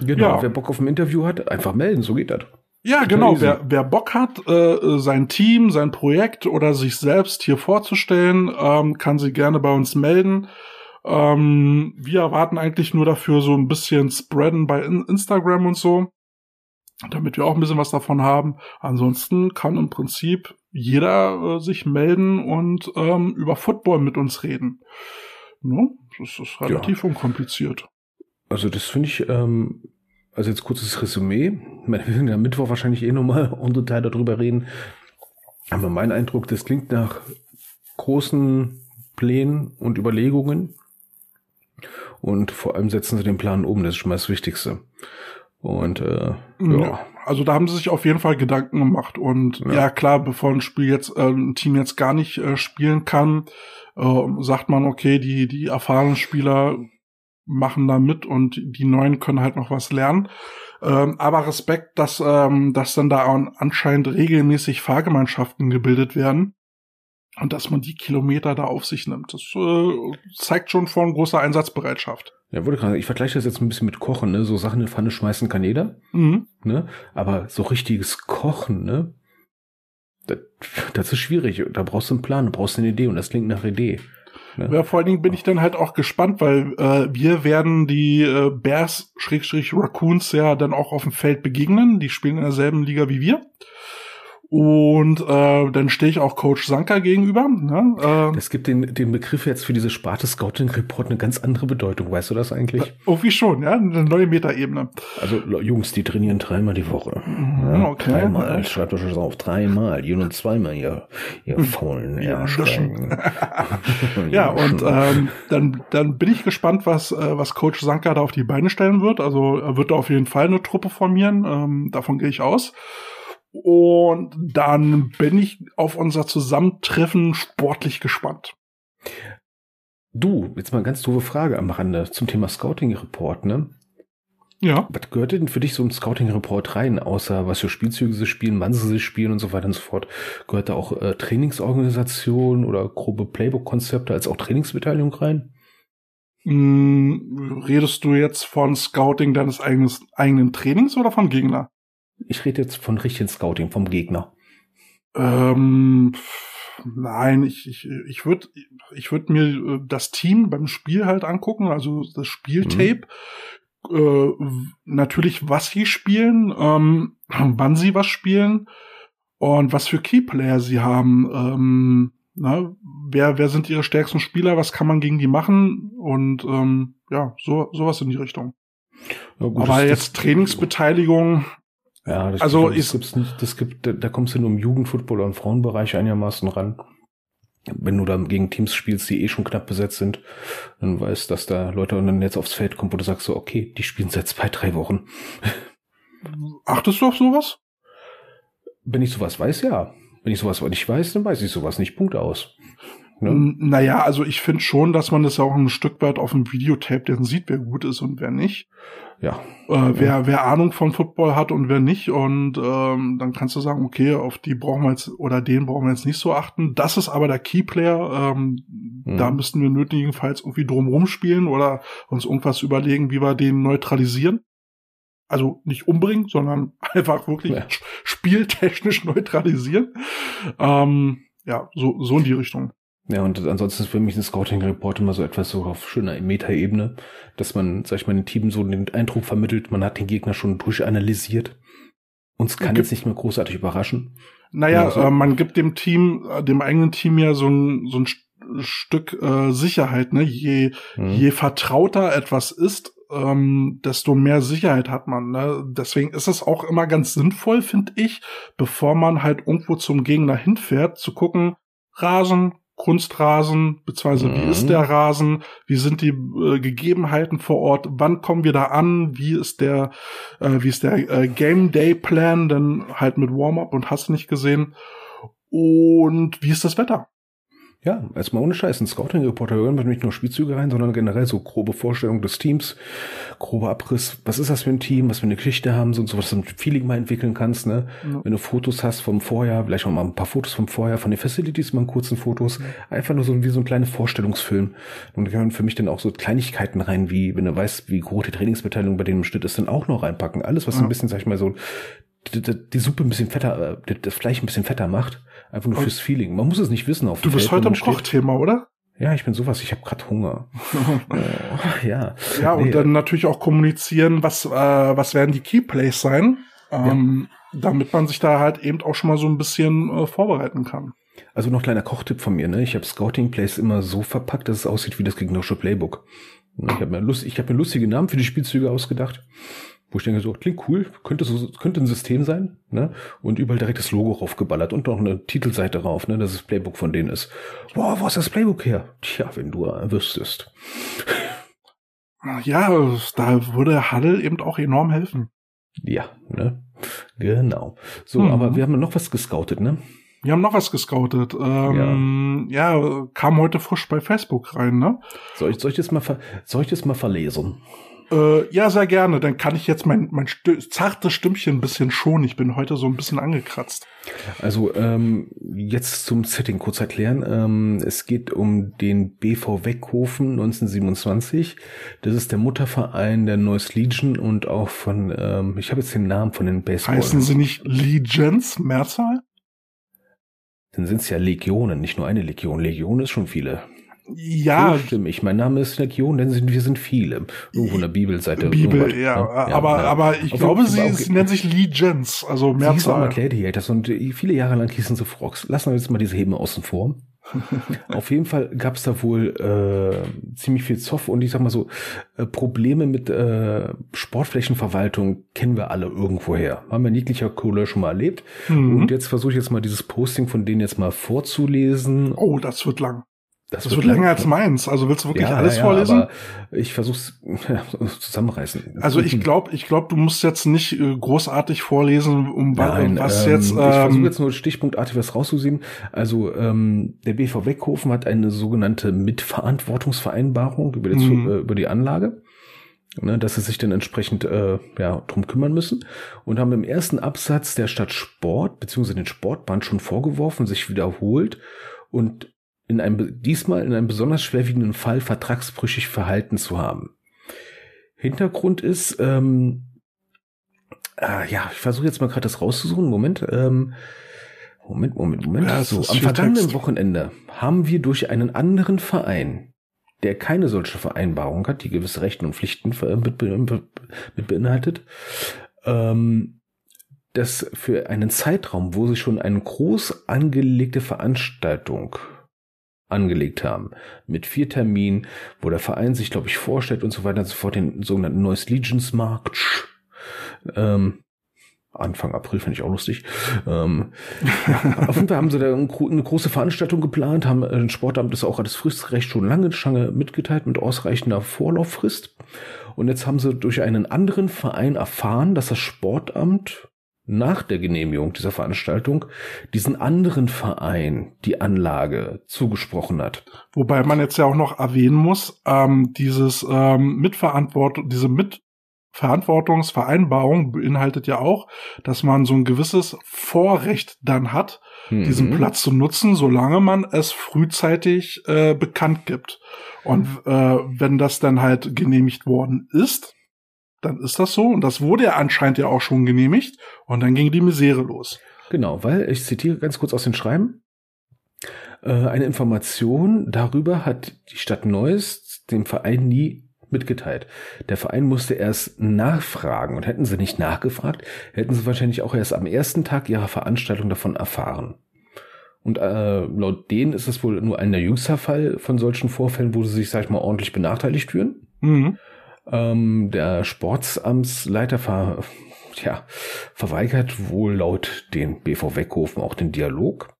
Genau. Ja. Wer Bock auf ein Interview hat, einfach melden, so geht das. Ja, Total genau. easy. Wer, wer Bock hat, äh, sein Team, sein Projekt oder sich selbst hier vorzustellen, ähm, kann sich gerne bei uns melden. Ähm, wir erwarten eigentlich nur dafür so ein bisschen Spreaden bei In Instagram und so, damit wir auch ein bisschen was davon haben. Ansonsten kann im Prinzip jeder äh, sich melden und ähm, über Football mit uns reden. Ne? Das ist relativ unkompliziert. Also das finde ich, ähm, also jetzt kurzes Resümee. Wir werden ja am Mittwoch wahrscheinlich eh nochmal [LAUGHS] en Detail darüber reden. Aber mein Eindruck, das klingt nach großen Plänen und Überlegungen. Und vor allem setzen sie den Plan um, das ist schon mal das Wichtigste. Und äh, ja, Ja. Also da haben sie sich auf jeden Fall Gedanken gemacht und ja, Ja. klar, bevor ein Spiel jetzt äh, ein Team jetzt gar nicht äh, spielen kann, äh, sagt man okay, die die erfahrenen Spieler machen da mit und die neuen können halt noch was lernen. Ähm, aber Respekt, dass ähm, dass dann da an- anscheinend regelmäßig Fahrgemeinschaften gebildet werden und dass man die Kilometer da auf sich nimmt. Das äh, zeigt schon von großer Einsatzbereitschaft. Ja wurde gerade, ich vergleiche das jetzt ein bisschen mit Kochen, ne? So Sachen in die Pfanne schmeißen kann jeder. Mhm. ne? Aber so richtiges Kochen, ne? Das, das ist schwierig. Da brauchst du einen Plan, du brauchst eine Idee und das klingt nach Idee. Ne? Ja, vor allen Dingen bin ich dann halt auch gespannt, weil äh, wir werden die äh, Bears Schrägstrich Raccoons ja dann auch auf dem Feld begegnen. Die spielen in derselben Liga wie wir. Und äh, dann stehe ich auch Coach Sanka gegenüber. Ne? Äh, Es gibt den, den Begriff jetzt für diese Sparte Scouting Report eine ganz andere Bedeutung. Weißt du das eigentlich? irgendwie schon, ja, eine neue Metaebene. Also Jungs, die trainieren dreimal die Woche. Mhm, okay. Dreimal. Schreibt euch das auf. Dreimal. Ihr nur zweimal, ihr, ihr faulen [LAUGHS] Ja. Ja, und ähm, dann, dann bin ich gespannt, was, äh, was Coach Sanka da auf die Beine stellen wird. Also er wird da auf jeden Fall eine Truppe formieren, ähm, davon gehe ich aus. Und dann bin ich auf unser Zusammentreffen sportlich gespannt. Du, jetzt mal eine ganz doofe Frage am Rande zum Thema Scouting Report, ne? Ja. Was gehört denn für dich so ein Scouting-Report rein, außer was für Spielzüge sie spielen, wann sie sie spielen und so weiter und so fort? Gehört da auch äh, Trainingsorganisation oder grobe Playbook-Konzepte als auch Trainingsbeteiligung rein? Hm, redest du jetzt von Scouting deines eigenes, eigenen Trainings oder von Gegner? Ich rede jetzt von richtigen Scouting vom Gegner. Ähm, nein, ich, ich, ich würde ich würd mir äh, das Team beim Spiel halt angucken, also das Spieltape. Äh, w- natürlich, was sie spielen, ähm, [CLEARS THROAT] wann sie was spielen und was für Keyplayer sie haben. Ähm, na, wer, wer sind ihre stärksten Spieler, was kann man gegen die machen und ähm, ja, so sowas in die Richtung. Ja, gut, Aber jetzt Trainingsbeteiligung, Ja, das, Also das ist- gibt's nicht. Das gibt, da, da kommst du nur im Jugendfootball und Frauenbereich einigermaßen ran. Wenn du dann gegen Teams spielst, die eh schon knapp besetzt sind, dann weißt, dass da Leute dann jetzt aufs Feld kommen, wo du sagst so, okay, die spielen seit zwei, drei Wochen. [LAUGHS] achtest du auf sowas? Wenn ich sowas weiß, ja. Wenn ich sowas nicht weiß, dann weiß ich sowas nicht. Punkt aus. Ne? Naja, also ich finde schon, dass man das auch ein Stück weit auf dem Videotape dann sieht, wer gut ist und wer nicht. Ja. Äh, wer, wer Ahnung von Football hat und wer nicht. Und ähm, dann kannst du sagen, okay, auf die brauchen wir jetzt oder den brauchen wir jetzt nicht so achten. Das ist aber der Keyplayer. Ähm, Mhm. Da müssten wir nötigenfalls irgendwie drumrum spielen oder uns irgendwas überlegen, wie wir den neutralisieren. Also nicht umbringen, sondern [LAUGHS] einfach wirklich Ja. sch- spieltechnisch neutralisieren. Ähm, ja, so, so in die Richtung. Ja, und ansonsten ist für mich ein Scouting-Report immer so etwas so auf schöner Metaebene, dass man, sag ich mal, den Team so den Eindruck vermittelt, man hat den Gegner schon durchanalysiert. Uns kann Gibt- jetzt nicht mehr großartig überraschen. Naja, Ja, so. äh, man gibt dem Team, äh, dem eigenen Team ja so ein, so ein St- Stück äh, Sicherheit, ne? Je, Mhm. je vertrauter etwas ist, ähm, desto mehr Sicherheit hat man. Ne? Deswegen ist es auch immer ganz sinnvoll, finde ich, bevor man halt irgendwo zum Gegner hinfährt, zu gucken, Rasen, Kunstrasen, beziehungsweise mhm. wie ist mhm. der Rasen, wie sind die äh, Gegebenheiten vor Ort, wann kommen wir da an, wie ist der, äh, wie ist der äh, Game Day Plan, denn halt mit Warm-up und hast nicht gesehen und wie ist das Wetter? Ja, erstmal ohne Scheiß. Ein Scouting-Reporter hören wir nicht nur Spielzüge rein, sondern generell so grobe Vorstellung des Teams, grober Abriss. Was ist das für ein Team? Was für eine Geschichte haben sie und so, was du ein Feeling mal entwickeln kannst, ne? Ja. Wenn du Fotos hast vom Vorjahr, vielleicht auch mal ein paar Fotos vom Vorjahr, von den Facilities, mal einen kurzen Fotos. Einfach nur so wie so ein kleiner Vorstellungsfilm. Und da gehören für mich dann auch so Kleinigkeiten rein, wie, wenn du weißt, wie groß die Trainingsbeteiligung bei dem Schnitt ist, dann auch noch reinpacken. Alles, was ja. ein bisschen, sag ich mal, so die, die Suppe ein bisschen fetter, äh, das Fleisch ein bisschen fetter macht. Einfach nur fürs Feeling. Man muss es nicht wissen auf Du bist Feld, heute am Kochthema, oder? Ja, ich bin sowas. Ich habe gerade Hunger. [LAUGHS] oh, ja. Ja, und nee. dann natürlich auch kommunizieren, was, äh, was werden die Keyplays sein, ähm, ja. damit man sich da halt eben auch schon mal so ein bisschen äh, vorbereiten kann. Also noch kleiner Kochtipp von mir. Ne? Ich habe Scouting Plays immer so verpackt, dass es aussieht wie das gegnerische Playbook. Ich habe mir, lust, ich hab mir lustige Namen für die Spielzüge ausgedacht wo ich denke, so klingt cool, könnte so, könnte ein System sein, ne? Und überall direkt das Logo raufgeballert und noch eine Titelseite rauf, ne, dass das Playbook von denen ist. Boah, wo ist das Playbook her? Tja, wenn du wüsstest. Ja, da würde Huddle eben auch enorm helfen. Ja, ne? Genau. So, mhm. aber wir haben noch was gescoutet, ne? Wir haben noch was gescoutet. Ähm, ja. ja. kam heute frisch bei Facebook rein, ne? Soll ich, soll ich das mal, soll ich das mal verlesen? Äh, ja, sehr gerne. Dann kann ich jetzt mein, mein zartes Stimmchen ein bisschen schonen. Ich bin heute so ein bisschen angekratzt. Also ähm, jetzt zum Setting kurz erklären. Ähm, es geht um den BV Weckhofen 1927. Das ist der Mutterverein der Neues Legion und auch von, ähm, ich habe jetzt den Namen von den Baseball. Heißen sie nicht Legions, Mehrzahl? Dann sind es ja Legionen, nicht nur eine Legion. Legion ist schon viele. Ja. So stimme ich. Mein Name ist Legion, denn sind, wir sind viele. Irgendwo in der Bibelseite. Bibel, ja, ja, Aber, ja. aber ich Auf glaube, sie, okay. sie nennen sich Legions, also Mehrzahl. Sie Gladiators und viele Jahre lang hießen sie Frogs. Lassen wir jetzt mal diese Heben außen vor. [LAUGHS] Auf jeden Fall gab es da wohl äh, ziemlich viel Zoff und ich sag mal so, äh, Probleme mit äh, Sportflächenverwaltung kennen wir alle irgendwoher. Haben wir in jeglicher Couleur schon mal erlebt. Mhm. Und jetzt versuche ich jetzt mal dieses Posting von denen jetzt mal vorzulesen. Oh, das wird lang. Das, das wird, wird länger als meins. Also willst du wirklich ja, alles ja, vorlesen? Ich versuch's [LAUGHS] zusammenreißen. Also ich glaube, ich glaube, du musst jetzt nicht äh, großartig vorlesen, um Nein, was ähm, jetzt. Ähm, ich versuche jetzt nur stichpunktartig was rauszusehen. Also ähm, der BV Weckhofen hat eine sogenannte Mitverantwortungsvereinbarung über die, mhm. äh, über die Anlage. Ne, dass sie sich dann entsprechend äh, ja, drum kümmern müssen und haben im ersten Absatz der Stadt Sport beziehungsweise den Sportband schon vorgeworfen, sich wiederholt und in einem, diesmal in einem besonders schwerwiegenden Fall vertragsbrüchig verhalten zu haben. Hintergrund ist, ähm, äh, ja, ich versuche jetzt mal gerade das rauszusuchen. Moment, ähm, Moment, Moment, Moment. Ja, so, am vergangenen Text. Wochenende haben wir durch einen anderen Verein, der keine solche Vereinbarung hat, die gewisse Rechte und Pflichten mit, mit beinhaltet, ähm, das für einen Zeitraum, wo sie schon eine groß angelegte Veranstaltung angelegt haben. Mit vier Terminen, wo der Verein sich, glaube ich, vorstellt und so weiter und so fort, den sogenannten Neues Legions Markt. Ähm, Anfang April finde ich auch lustig. Ähm, ja, auf jeden Fall haben sie da eine große Veranstaltung geplant, haben ein Sportamt ist auch das Fristrecht schon lange Schange mitgeteilt mit ausreichender Vorlauffrist. Und jetzt haben sie durch einen anderen Verein erfahren, dass das Sportamt nach der Genehmigung dieser Veranstaltung diesen anderen Verein die Anlage zugesprochen hat. Wobei man jetzt ja auch noch erwähnen muss, ähm, dieses ähm, Mitverantwortung, diese Mitverantwortungsvereinbarung beinhaltet ja auch, dass man so ein gewisses Vorrecht dann hat, mhm. diesen Platz zu nutzen, solange man es frühzeitig äh, bekannt gibt. Und äh, wenn das dann halt genehmigt worden ist, dann ist das so. Und das wurde ja anscheinend ja auch schon genehmigt. Und dann ging die Misere los. Genau, weil ich zitiere ganz kurz aus den Schreiben. Äh, eine Information darüber hat die Stadt Neuss dem Verein nie mitgeteilt. Der Verein musste erst nachfragen und hätten sie nicht nachgefragt, hätten sie wahrscheinlich auch erst am ersten Tag ihrer Veranstaltung davon erfahren. Und äh, laut denen ist es wohl nur ein jüngster Fall von solchen Vorfällen, wo sie sich, sag ich mal, ordentlich benachteiligt fühlen. Mhm. Ähm, der Sportsamtsleiter ver, ja, verweigert wohl laut den BV Weckhofen auch den Dialog.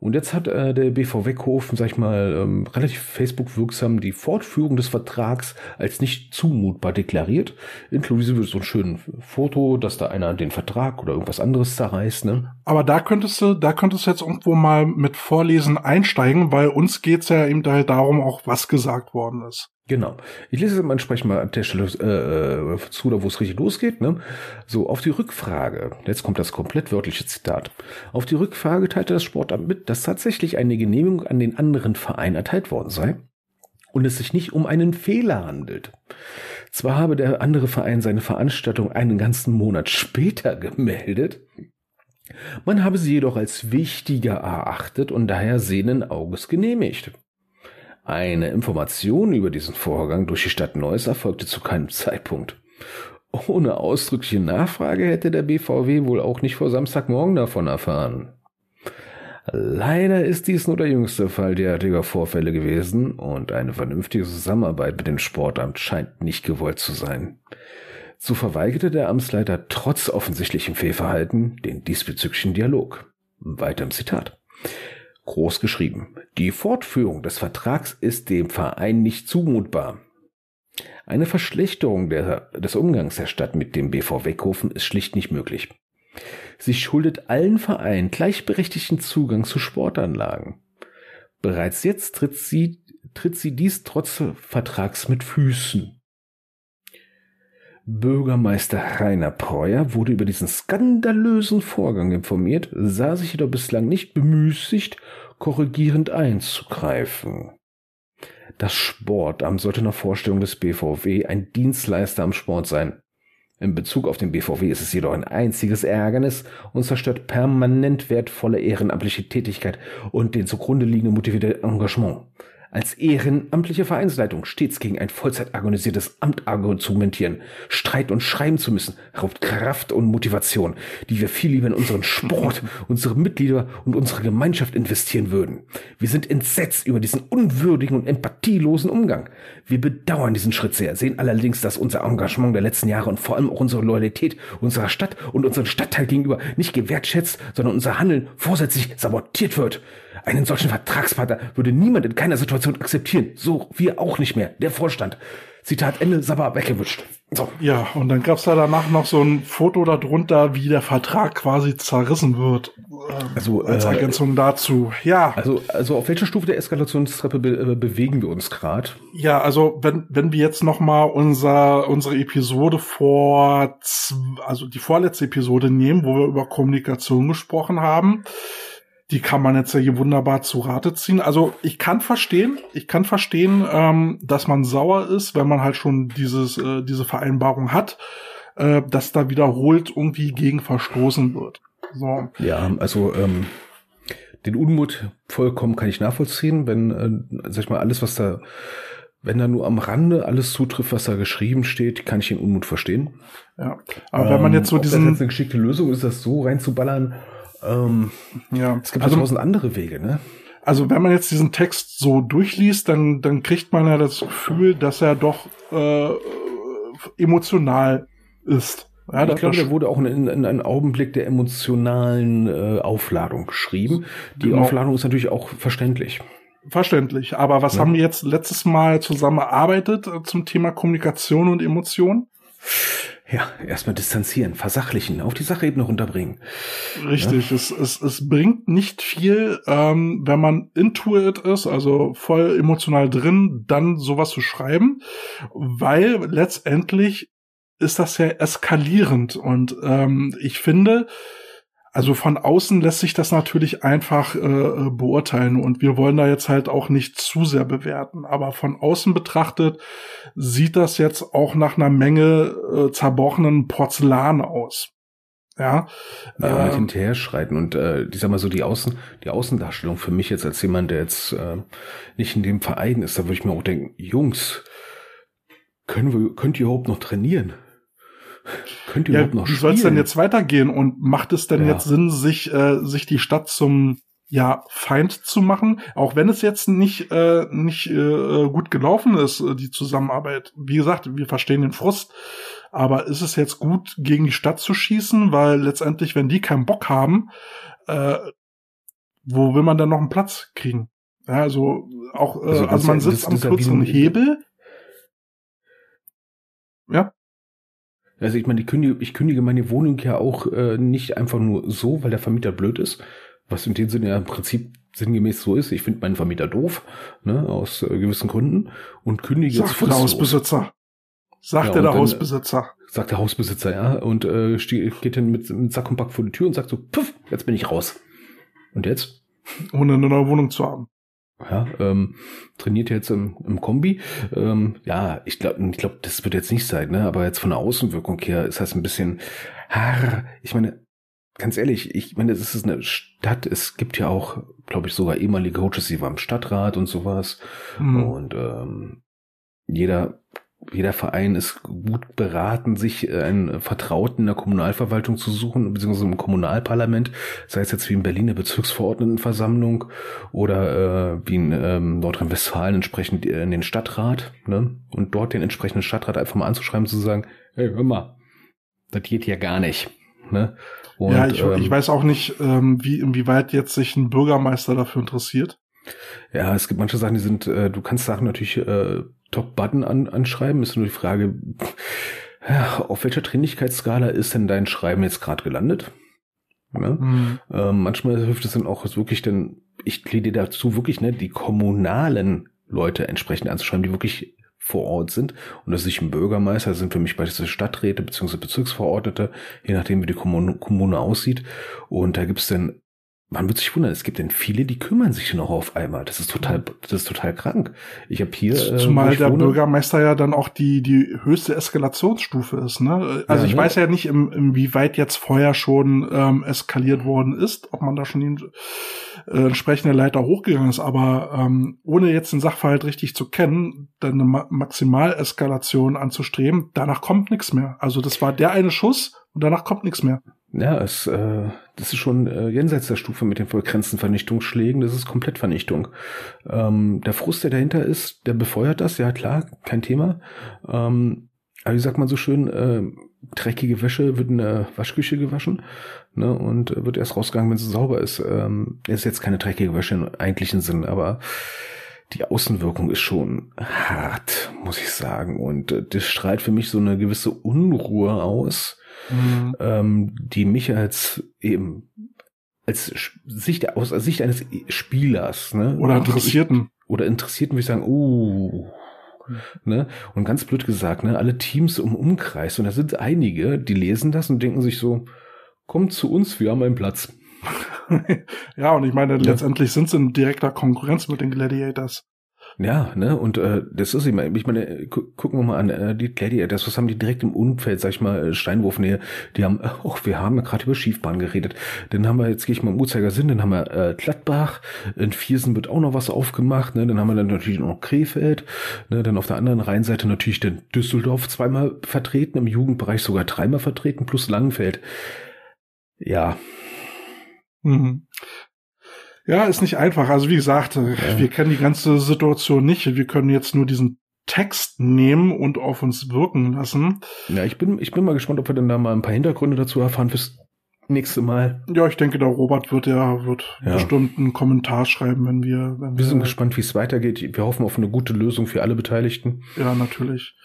Und jetzt hat äh, der BV Weckhofen, sag ich mal, ähm, relativ Facebook-wirksam die Fortführung des Vertrags als nicht zumutbar deklariert, inklusive so ein schönes Foto, dass da einer den Vertrag oder irgendwas anderes zerreißt. Ne? Aber da könntest du, da könntest du jetzt irgendwo mal mit Vorlesen einsteigen, weil uns geht's ja eben halt darum, auch was gesagt worden ist. Genau. Ich lese es mal entsprechend mal an der Stelle äh, zu, da wo es richtig losgeht. Ne? So, auf die Rückfrage, jetzt kommt das komplett wörtliche Zitat. Auf die Rückfrage teilte das Sportamt mit, dass tatsächlich eine Genehmigung an den anderen Verein erteilt worden sei und es sich nicht um einen Fehler handelt. Zwar habe der andere Verein seine Veranstaltung einen ganzen Monat später [LAUGHS] gemeldet, man habe sie jedoch als wichtiger erachtet und daher sehenden Auges genehmigt. Eine Information über diesen Vorgang durch die Stadt Neuss erfolgte zu keinem Zeitpunkt. Ohne ausdrückliche Nachfrage hätte der BVW wohl auch nicht vor Samstagmorgen davon erfahren. Leider ist dies nur der jüngste Fall derartiger Vorfälle gewesen und eine vernünftige Zusammenarbeit mit dem Sportamt scheint nicht gewollt zu sein. So verweigerte der Amtsleiter trotz offensichtlichem Fehlverhalten den diesbezüglichen Dialog. Weiter im Zitat groß geschrieben. Die Fortführung des Vertrags ist dem Verein nicht zumutbar. Eine Verschlechterung der, des Umgangs der Stadt mit dem BV Weckhofen ist schlicht nicht möglich. Sie schuldet allen Vereinen gleichberechtigten Zugang zu Sportanlagen. Bereits jetzt tritt sie, tritt sie dies trotz Vertrags mit Füßen. Bürgermeister Rainer Preuer wurde über diesen skandalösen Vorgang informiert, sah sich jedoch bislang nicht bemüßigt, korrigierend einzugreifen. Das Sportamt sollte nach Vorstellung des BVW ein Dienstleister am Sport sein. In Bezug auf den BVW ist es jedoch ein einziges Ärgernis und zerstört permanent wertvolle ehrenamtliche Tätigkeit und den zugrunde liegenden motivierten Engagement als ehrenamtliche Vereinsleitung stets gegen ein Vollzeit agonisiertes Amt argumentieren, streiten und schreiben zu müssen, raubt Kraft und Motivation, die wir viel lieber in unseren Sport, [LAUGHS] unsere Mitglieder und unsere Gemeinschaft investieren würden. Wir sind entsetzt über diesen unwürdigen und empathielosen Umgang. Wir bedauern diesen Schritt sehr, sehen allerdings, dass unser Engagement der letzten Jahre und vor allem auch unsere Loyalität unserer Stadt und unserem Stadtteil gegenüber nicht gewertschätzt, sondern unser Handeln vorsätzlich sabotiert wird. Einen solchen Vertragspartner würde niemand in keiner Situation akzeptieren. So, wir auch nicht mehr. Der Vorstand. Zitat Ende, Sabber weggewischt. So. Ja, und dann gab's da danach noch so ein Foto darunter, wie der Vertrag quasi zerrissen wird. Ähm, also als äh, Ergänzung dazu. Ja. Also, also auf welcher Stufe der Eskalationstreppe be äh, bewegen wir uns gerade? Ja, also wenn wenn wir jetzt noch mal unser unsere Episode vor also die vorletzte Episode nehmen, wo wir über Kommunikation gesprochen haben, die kann man jetzt ja hier wunderbar zu Rate ziehen. Also ich kann verstehen, ich kann verstehen, ähm, dass man sauer ist, wenn man halt schon dieses, äh, diese Vereinbarung hat, äh, dass da wiederholt irgendwie gegen verstoßen wird. So. Ja, also ähm, den Unmut vollkommen kann ich nachvollziehen, wenn, äh, sag ich mal, alles, was da, wenn da nur am Rande alles zutrifft, was da geschrieben steht, kann ich den Unmut verstehen. Ja. Aber ähm, wenn man jetzt so diesen. Das jetzt eine geschickte Lösung ist, das so reinzuballern, ähm, ja, es gibt also tausend andere Wege, ne? Also wenn man jetzt diesen Text so durchliest, dann, dann kriegt man ja das Gefühl, dass er doch äh, emotional ist. Ja, ich glaube, der wurde auch in, in, einem Augenblick der emotionalen äh, Aufladung geschrieben. Die genau. Aufladung ist natürlich auch verständlich. Verständlich. Aber was ja. haben wir jetzt letztes Mal zusammen erarbeitet äh, zum Thema Kommunikation und Emotion? Ja, erstmal distanzieren, versachlichen, auf die Sachebene runterbringen. Richtig, ja? es, es, es bringt nicht viel, ähm, wenn man intuit ist, also voll emotional drin, dann sowas zu schreiben, weil letztendlich ist das ja eskalierend und ähm, ich finde, also von außen lässt sich das natürlich einfach äh, äh, beurteilen und wir wollen da jetzt halt auch nicht zu sehr bewerten. Aber von außen betrachtet sieht das jetzt auch nach einer Menge äh, zerbrochenen Porzellan aus. Ja, ja halt ähm, hinterher schreiten und äh, ich sag mal so die Außen, die Außendarstellung für mich jetzt als jemand, der jetzt äh, nicht in dem Verein ist, da würde ich mir auch denken, Jungs, können wir, könnt ihr überhaupt noch trainieren? Könnt ihr ja, überhaupt noch spielen? Wie soll es denn jetzt weitergehen? Und macht es denn ja. jetzt Sinn, sich, äh, sich die Stadt zum ja Feind zu machen, auch wenn es jetzt nicht äh, nicht äh, gut gelaufen ist, äh, die Zusammenarbeit. Wie gesagt, wir verstehen den Frust, aber ist es jetzt gut, gegen die Stadt zu schießen, weil letztendlich, wenn die keinen Bock haben, äh, wo will man dann noch einen Platz kriegen? Ja, also auch, äh, also, also man sitzt am kürzeren Hebel. Ja. Also ich meine, ich kündige, ich kündige meine Wohnung ja auch äh, nicht einfach nur so, weil der Vermieter blöd ist, was in dem Sinne ja im Prinzip sinngemäß so ist. Ich finde meinen Vermieter doof, ne, aus äh, gewissen Gründen und kündige Sagt jetzt der Hausbesitzer. Sagt ja, der Hausbesitzer. Sagt der Hausbesitzer, ja, und äh, geht dann mit, mit Sack und Pack vor die Tür und sagt so, puff, jetzt bin ich raus. Und jetzt? Ohne eine neue Wohnung zu haben. Ja, ähm, trainiert jetzt im, im Kombi. Ähm, ja, ich glaube, ich glaub, das wird jetzt nicht sein, ne? Aber jetzt von der Außenwirkung her ist das ein bisschen. Har, ich meine, ganz ehrlich, ich meine, es ist eine Stadt. Es gibt ja auch, glaube ich, sogar ehemalige Coaches, die waren im Stadtrat und sowas. Mhm. Und ähm, jeder jeder Verein ist gut beraten, sich äh, einen Vertrauten in der Kommunalverwaltung zu suchen, beziehungsweise im Kommunalparlament, sei es jetzt wie in Berlin eine Bezirksverordnetenversammlung oder äh, wie in ähm, Nordrhein-Westfalen entsprechend in den Stadtrat, ne? Und dort den entsprechenden Stadtrat einfach mal anzuschreiben, zu sagen, hey, hör mal, das geht ja gar nicht. Ne? Und, ja, ich, ähm, ich weiß auch nicht, ähm, wie inwieweit jetzt sich ein Bürgermeister dafür interessiert. Ja, es gibt manche Sachen, die sind, äh, du kannst Sachen natürlich äh, Top-Button an, anschreiben, ist nur die Frage, ja, auf welcher Dringlichkeitsskala ist denn dein Schreiben jetzt gerade gelandet? Ja? Mhm. Ähm, manchmal hilft es dann auch wirklich, denn ich plädiere dazu wirklich, ne, die kommunalen Leute entsprechend anzuschreiben, die wirklich vor Ort sind. Und das ist nicht ein Bürgermeister, das sind für mich beispielsweise Stadträte bzw. Bezirksverordnete, je nachdem, wie die Kommune, Kommune aussieht. Und da gibt es dann man wird sich wundern, es gibt denn viele, die kümmern sich noch auf einmal. Das ist total, das ist total krank. Ich habe hier. Äh, Zumal der wohne, Bürgermeister ja dann auch die, die höchste Eskalationsstufe ist, ne? Also ja, ich ne? weiß ja nicht, im, inwieweit jetzt vorher schon ähm, eskaliert worden ist, ob man da schon die äh, entsprechende Leiter hochgegangen ist, aber ähm, ohne jetzt den Sachverhalt richtig zu kennen, dann eine Ma Maximaleskalation anzustreben, danach kommt nichts mehr. Also das war der eine Schuss und danach kommt nichts mehr. Ja, es, äh, das ist schon äh, jenseits der Stufe mit den begrenzten Vernichtungsschlägen. Das ist komplett Vernichtung. Ähm, der Frust, der dahinter ist, der befeuert das. Ja, klar, kein Thema. Ähm, aber wie sagt man so schön, äh, dreckige Wäsche wird in der Waschküche gewaschen ne, und wird erst rausgegangen, wenn sie sauber ist. Ähm, ist jetzt keine dreckige Wäsche im eigentlichen Sinn, aber die Außenwirkung ist schon hart, muss ich sagen. Und äh, das strahlt für mich so eine gewisse Unruhe aus mhm. ähm, die mich als eben als Sicht aus Sicht eines Spielers ne oder Interessierten oder Interessierten würde ich sagen, uh, ne und ganz blöd gesagt, ne alle Teams im Umkreis und da sind einige, die lesen das und denken sich so, kommt zu uns, wir haben einen Platz. [LAUGHS] ja, und ich meine, ja. letztendlich sind sie in direkter Konkurrenz mit den Gladiators. Ja, ne, und äh, das ist immer, ich meine, gu gucken wir mal an, äh, die Gladiators, was haben die direkt im Umfeld, sag ich mal, äh, Steinwurfnähe, die haben, ach, [LAUGHS] wir haben gerade über Schiefbahn geredet, dann haben wir, jetzt gehe ich mal im Uhrzeigersinn, dann haben wir äh, Gladbach, in Viersen wird auch noch was aufgemacht, ne, dann haben wir dann natürlich noch Krefeld, ne, dann auf der anderen Rheinseite natürlich den Düsseldorf zweimal vertreten, im Jugendbereich sogar dreimal vertreten, plus Langenfeld. Ja. Mhm. Ja, ist nicht einfach. Also wie gesagt, ja. wir kennen die ganze Situation nicht. Wir können jetzt nur diesen Text nehmen und auf uns wirken lassen. Ja, ich bin, ich bin mal gespannt, ob wir denn da mal ein paar Hintergründe dazu erfahren fürs nächste Mal. Ja, ich denke, der Robert wird ja, wird ja. bestimmt einen Kommentar schreiben, wenn wir, wenn wir sind gespannt, wie es weitergeht. Wir hoffen auf eine gute Lösung für alle Beteiligten. Ja, natürlich.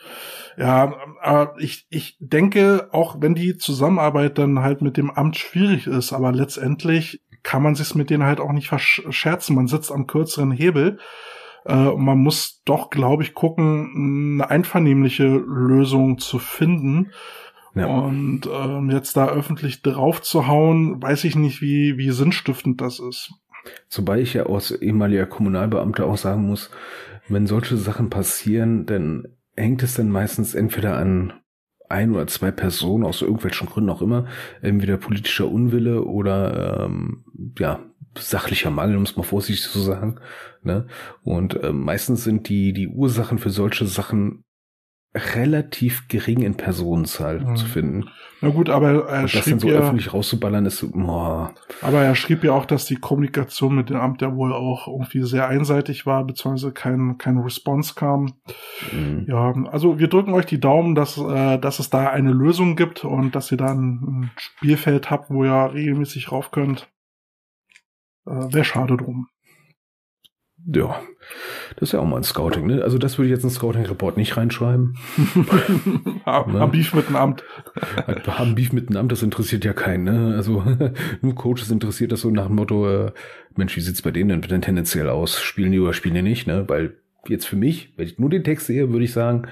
Ja, aber ich, ich denke, auch wenn die Zusammenarbeit dann halt mit dem Amt schwierig ist, aber letztendlich kann man sich mit denen halt auch nicht verscherzen. Man sitzt am kürzeren Hebel. Äh, und man muss doch, glaube ich, gucken, eine einvernehmliche Lösung zu finden. Ja. Und ähm, jetzt da öffentlich drauf zu hauen, weiß ich nicht, wie, wie sinnstiftend das ist. Wobei ich ja aus ehemaliger Kommunalbeamter auch sagen muss, wenn solche Sachen passieren, dann hängt es dann meistens entweder an ein oder zwei Personen aus irgendwelchen Gründen auch immer, entweder politischer Unwille oder ähm, ja sachlicher Mangel, um es mal vorsichtig zu sagen. Ne? Und äh, meistens sind die die Ursachen für solche Sachen relativ gering in Personenzahl Mhm. zu finden. Na gut, aber er das dann schrieb so ja, öffentlich rauszuballern ist, so, boah. aber er schrieb ja auch, dass die Kommunikation mit dem Amt ja wohl auch irgendwie sehr einseitig war, beziehungsweise kein, kein Response kam. mh. Ja, also wir drücken euch die Daumen, dass, äh, dass es da eine Lösung gibt und dass ihr da ein, ein Spielfeld habt, wo ihr regelmäßig rauf könnt. Äh, Wäre schade drum. Ja, das ist ja auch mal ein Scouting, ne? Also das würde ich jetzt in Scouting-Report nicht reinschreiben. [LAUGHS] Ne? hab Beef mit dem Amt. Haben Beef mit dem Amt, das interessiert ja keinen, ne? Also [LAUGHS] nur Coaches interessiert das so nach dem Motto, äh, Mensch, wie sieht's bei denen denn tendenziell aus? Spielen die oder spielen die nicht, ne? Weil jetzt für mich, wenn ich nur den Text sehe, würde ich sagen,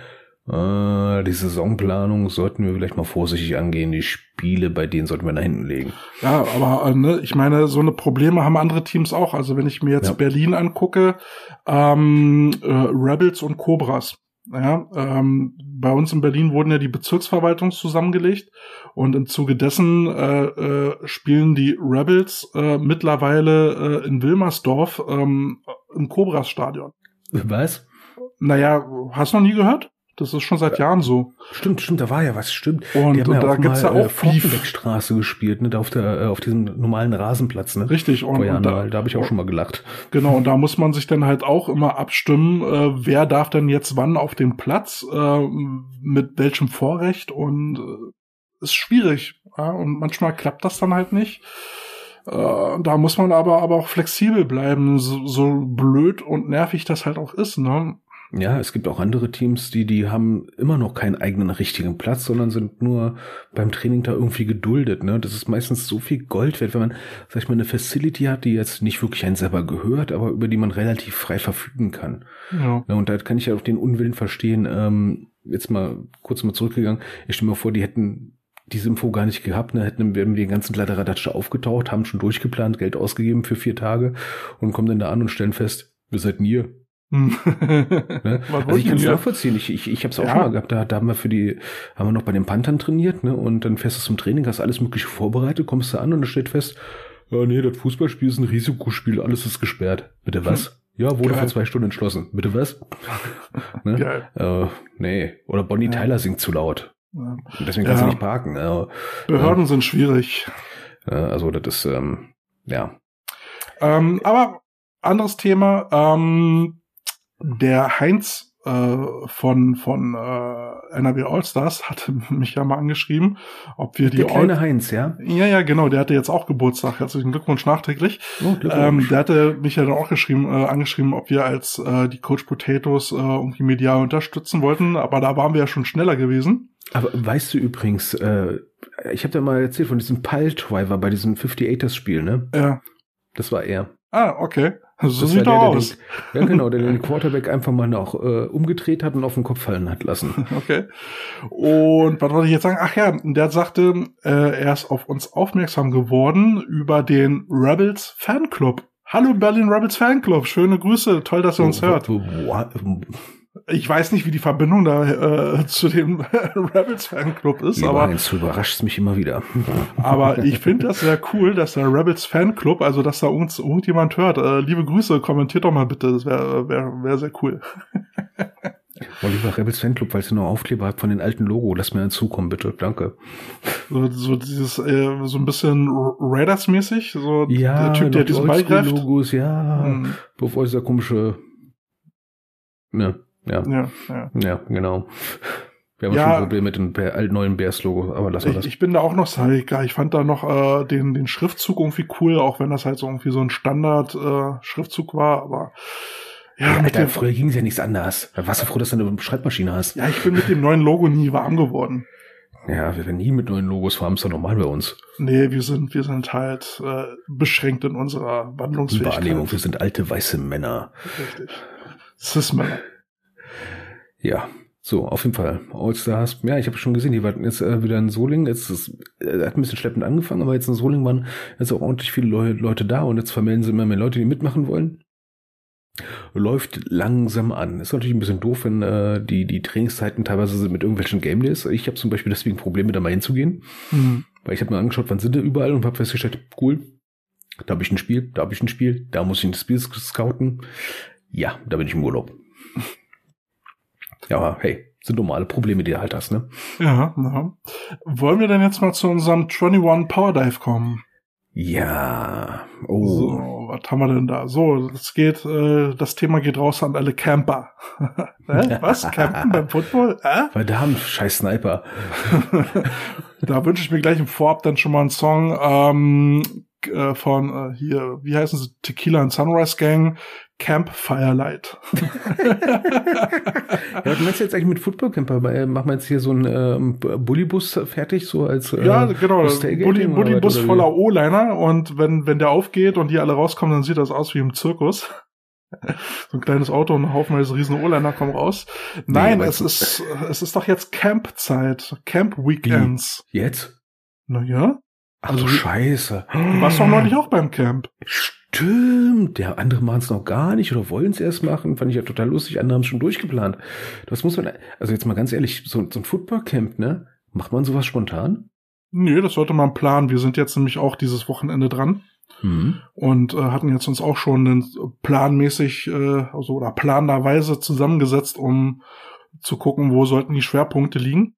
äh, die Saisonplanung sollten wir vielleicht mal vorsichtig angehen. Die Spiele, bei denen sollten wir nach hinten legen. Ja, aber äh, ne, ich meine, so eine Probleme haben andere Teams auch. Also wenn ich mir jetzt Ja. Berlin angucke, ähm, äh, Rebels und Cobras. Ja, ähm, bei uns in Berlin wurden ja die Bezirksverwaltungen zusammengelegt und im Zuge dessen äh, äh, spielen die Rebels äh, mittlerweile äh, in Wilmersdorf ähm, im Cobras-Stadion. Was? Naja, hast du noch nie gehört? Das ist schon seit Jahren so. Stimmt, stimmt, da war ja was, stimmt. Und, und ja da gibt's ja äh, auch. Fortenbeckstraße gespielt, ne? Da auf der, äh, auf diesem normalen Rasenplatz, ne? Richtig. Und, und da, da, habe ich auch schon mal gelacht. Genau, und da muss man sich dann halt auch immer abstimmen, äh, wer darf denn jetzt wann auf den Platz, äh, mit welchem Vorrecht und äh, ist schwierig. Ja? Und manchmal klappt das dann halt nicht. Äh, da muss man aber, aber auch flexibel bleiben, so, so blöd und nervig das halt auch ist. Ne? Ja, es gibt auch andere Teams, die, die haben immer noch keinen eigenen richtigen Platz, sondern sind nur beim Training da irgendwie geduldet. Ne? Das ist meistens so viel Gold wert, wenn man, sag ich mal, eine Facility hat, die jetzt nicht wirklich einem selber gehört, aber über die man relativ frei verfügen kann. Ja. Ja, und da kann ich ja auch den Unwillen verstehen. Ähm, jetzt mal kurz mal zurückgegangen. Ich stelle mir vor, die hätten diese Info gar nicht gehabt, ne, hätten wir den ganzen Kladderadatsch aufgetaucht, haben schon durchgeplant, Geld ausgegeben für vier Tage und kommen dann da an und stellen fest, wir seid nie. [LAUGHS] Ne? Was Also ich kann es nachvollziehen. Ich, ich, ich habe es auch Ja. schon mal gehabt. Da, da haben wir für die, haben wir noch bei den Panthern trainiert, ne? Und dann fährst du zum Training, hast alles Mögliche vorbereitet, kommst du an und dann steht fest, ja, nee, das Fußballspiel ist ein Risikospiel, alles ist gesperrt. Bitte was? Ja, wurde Geil. vor zwei Stunden entschlossen. Bitte was? [LAUGHS] ne? Geil. Äh, nee. Oder Bonnie Ja. Tyler singt zu laut. Ja. Deswegen kannst Ja. du nicht parken. Ja. Behörden sind schwierig. Ja, Also das ist, ähm, ja. Ähm, aber anderes Thema. Ähm, der Heinz äh, von von äh, NRW Allstars hatte [LAUGHS] mich ja mal angeschrieben, ob wir die Der kleine All Heinz, ja? ja ja genau, der hatte jetzt auch Geburtstag. Herzlichen Glückwunsch nachträglich. Oh, Ähm, Glückwunsch. der hatte mich ja dann auch geschrieben, äh, angeschrieben, ob wir als äh, die Coach Potatoes äh, irgendwie medial unterstützen wollten, aber da waren wir ja schon schneller gewesen. Aber weißt du übrigens, äh, ich habe da mal erzählt von diesem Pile-Driver bei diesem 58ers-Spiel, ne? Ja. Das war er. Ah, okay. So Das sieht der, er aus. Den, ja, genau, der den Quarterback einfach mal noch äh, umgedreht hat und auf den Kopf fallen hat lassen. [LAUGHS] Okay. Und was wollte ich jetzt sagen? Ach ja, der sagte, äh, er ist auf uns aufmerksam geworden über den Rebels Fanclub. Hallo Berlin Rebels Fanclub, schöne Grüße, toll, dass ihr uns hört. What? Ich weiß nicht, wie die Verbindung da äh, zu dem [LAUGHS] Rebels Fanclub ist, Lieber aber, Heinz, du überraschst mich immer wieder. [LAUGHS] aber ich finde das sehr cool, dass der Rebels Fanclub, also dass da uns irgendjemand hört. Äh, liebe Grüße, kommentiert doch mal bitte, das wäre wär, wär sehr cool. [LAUGHS] Oh, lieber Rebels Fanclub, weil ihr noch Aufkleber habt von den alten Logo, lass mir einen zukommen, bitte. Danke. So, so dieses, äh, so ein bisschen Raiders-mäßig, so Ja, der Typ, der diesen Ball greift. Oldschool-Logos, ja. Hm, Bevor dieser komische, ne, ja, Ja, ja. ja, genau. Wir haben Ja. schon ein Problem mit dem neuen Bears-Logo, aber lassen wir Ich, das. ich bin da auch noch Nostalgiker. Ich fand da noch äh, den, den Schriftzug irgendwie cool, auch wenn das halt so irgendwie so ein Standard-Schriftzug war, aber ja, Ja, mit Alter, früher ging es ja nichts anders. Da warst du froh, dass du eine Schreibmaschine hast. ja, ich bin mit dem neuen Logo nie warm geworden. Ja, wir werden nie mit neuen Logos fahren, ist doch normal bei uns. Nee, wir sind, wir sind halt äh, beschränkt in unserer Wandlungsfähigkeit. Wahrnehmung, wir sind alte weiße Männer. Richtig. Cis-Männer. Ja, so, auf jeden Fall. All-Stars, ja, ich habe schon gesehen, die waren jetzt äh, wieder in Solingen. Jetzt ist, äh, hat ein bisschen schleppend angefangen, aber jetzt in Solingen waren jetzt auch ordentlich viele Leu Leute da und jetzt vermelden sie immer mehr Leute, die mitmachen wollen. Läuft langsam an. Ist natürlich ein bisschen doof, wenn äh, die, die Trainingszeiten teilweise sind mit irgendwelchen Game Days. Ich habe zum Beispiel deswegen Probleme, da mal hinzugehen. Hm. Weil ich habe mir angeschaut, wann sind die überall und habe festgestellt, cool, da habe ich ein Spiel, da habe ich ein Spiel, da muss ich ein Spiel scouten. Ja, da bin ich im Urlaub. Ja, aber hey, sind normale Probleme, die du halt hast, ne? Ja, ja. Wollen wir denn jetzt mal zu unserem 21 Power Dive kommen? Ja. Oh. So, was haben wir denn da? So, das geht, äh, das Thema geht raus an alle Camper. [LAUGHS] Hä? Was? Campen beim Football? Äh? Verdammt, scheiß Sniper. [LAUGHS] da wünsche ich mir gleich im Vorab dann schon mal einen Song ähm, äh, von äh, hier, wie heißen sie? Tequila and Sunrise Gang. Camp Firelight. [LAUGHS] ja, du meinst jetzt eigentlich mit Football Camper? Machen wir jetzt hier so einen ähm, Bullybus fertig, so als äh, Ja, genau, Bully, Bullybus voller O-Liner und wenn, wenn der aufgeht und die alle rauskommen, dann sieht das aus wie im Zirkus. [LAUGHS] so ein kleines Auto und ein Haufen riesen O-Liner kommen raus. Nein, nee, es ist, es ist doch jetzt Camp-Zeit. Camp-Weekends. Jetzt? Naja. Ach also, scheiße. Du warst doch [GASPS] neulich auch beim Camp. Stimmt, der andere machen es noch gar nicht oder wollen es erst machen. Fand ich ja total lustig. Andere haben es schon durchgeplant. Das muss man, also jetzt mal ganz ehrlich, so, so ein Footballcamp, ne? Macht man sowas spontan? Nee, das sollte man planen. Wir sind jetzt nämlich auch dieses Wochenende dran. Mhm. Und äh, hatten jetzt uns auch schon planmäßig, äh, also oder planenderweise zusammengesetzt, um zu gucken, wo sollten die Schwerpunkte liegen.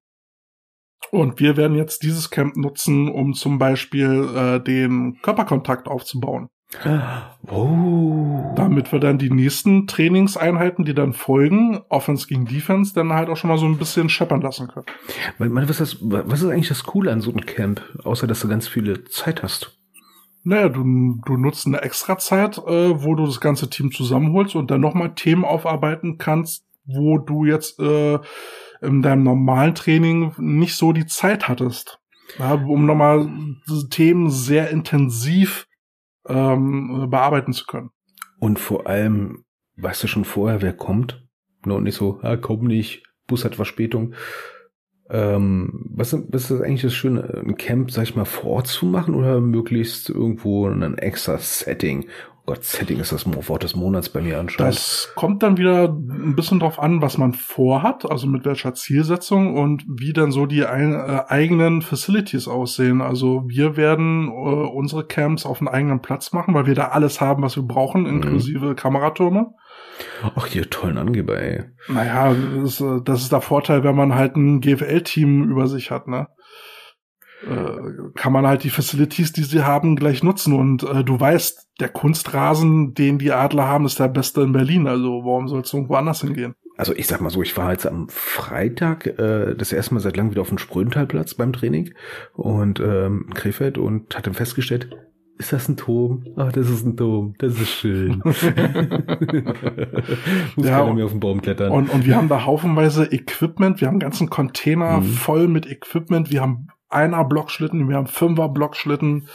Und wir werden jetzt dieses Camp nutzen, um zum Beispiel äh, den Körperkontakt aufzubauen. Oh. Damit wir dann die nächsten Trainingseinheiten, die dann folgen, Offense gegen Defense, dann halt auch schon mal so ein bisschen scheppern lassen können. Was ist, das, was ist eigentlich das Coole an so einem Camp, außer dass du ganz viele Zeit hast? Naja, du, du nutzt eine extra Zeit, äh, wo du das ganze Team zusammenholst und dann nochmal Themen aufarbeiten kannst, wo du jetzt äh, in deinem normalen Training nicht so die Zeit hattest. Ja, um nochmal Themen sehr intensiv ähm, bearbeiten zu können. Und vor allem, weißt du schon vorher, wer kommt? Nur nicht so, ah, komm nicht, Bus hat Verspätung. Ähm, was, was ist eigentlich das Schöne, ein Camp, sag ich mal, vor Ort zu machen oder möglichst irgendwo ein extra Setting, Gott, Setting ist das Wort des Monats bei mir anscheinend. Das kommt dann wieder ein bisschen drauf an, was man vorhat, also mit welcher Zielsetzung und wie dann so die ein, äh, eigenen Facilities aussehen. Also wir werden äh, unsere Camps auf einen eigenen Platz machen, weil wir da alles haben, was wir brauchen, mhm. inklusive mhm. Kameratürme. Ach, ihr tollen Angeber, ey. Naja, das ist, äh, das ist der Vorteil, wenn man halt ein GFL-Team über sich hat, ne? Äh, kann man halt die Facilities, die sie haben, gleich nutzen. Und äh, du weißt, der Kunstrasen, den die Adler haben, ist der beste in Berlin. Also warum soll es irgendwo anders hingehen? Also ich sag mal so, ich war jetzt am Freitag äh, das erste Mal seit langem wieder auf dem Spröntalplatz beim Training und ähm, in Krefeld und hatte festgestellt, ist das ein Turm? Ach, das ist ein Turm. Das ist schön. [LAUGHS] [LAUGHS] Muss ja, keiner mehr auf den Baum klettern. Und, und wir haben da haufenweise Equipment. Wir haben einen ganzen Container mhm. voll mit Equipment. Wir haben einer Blockschlitten, wir haben Fünfer Blockschlitten,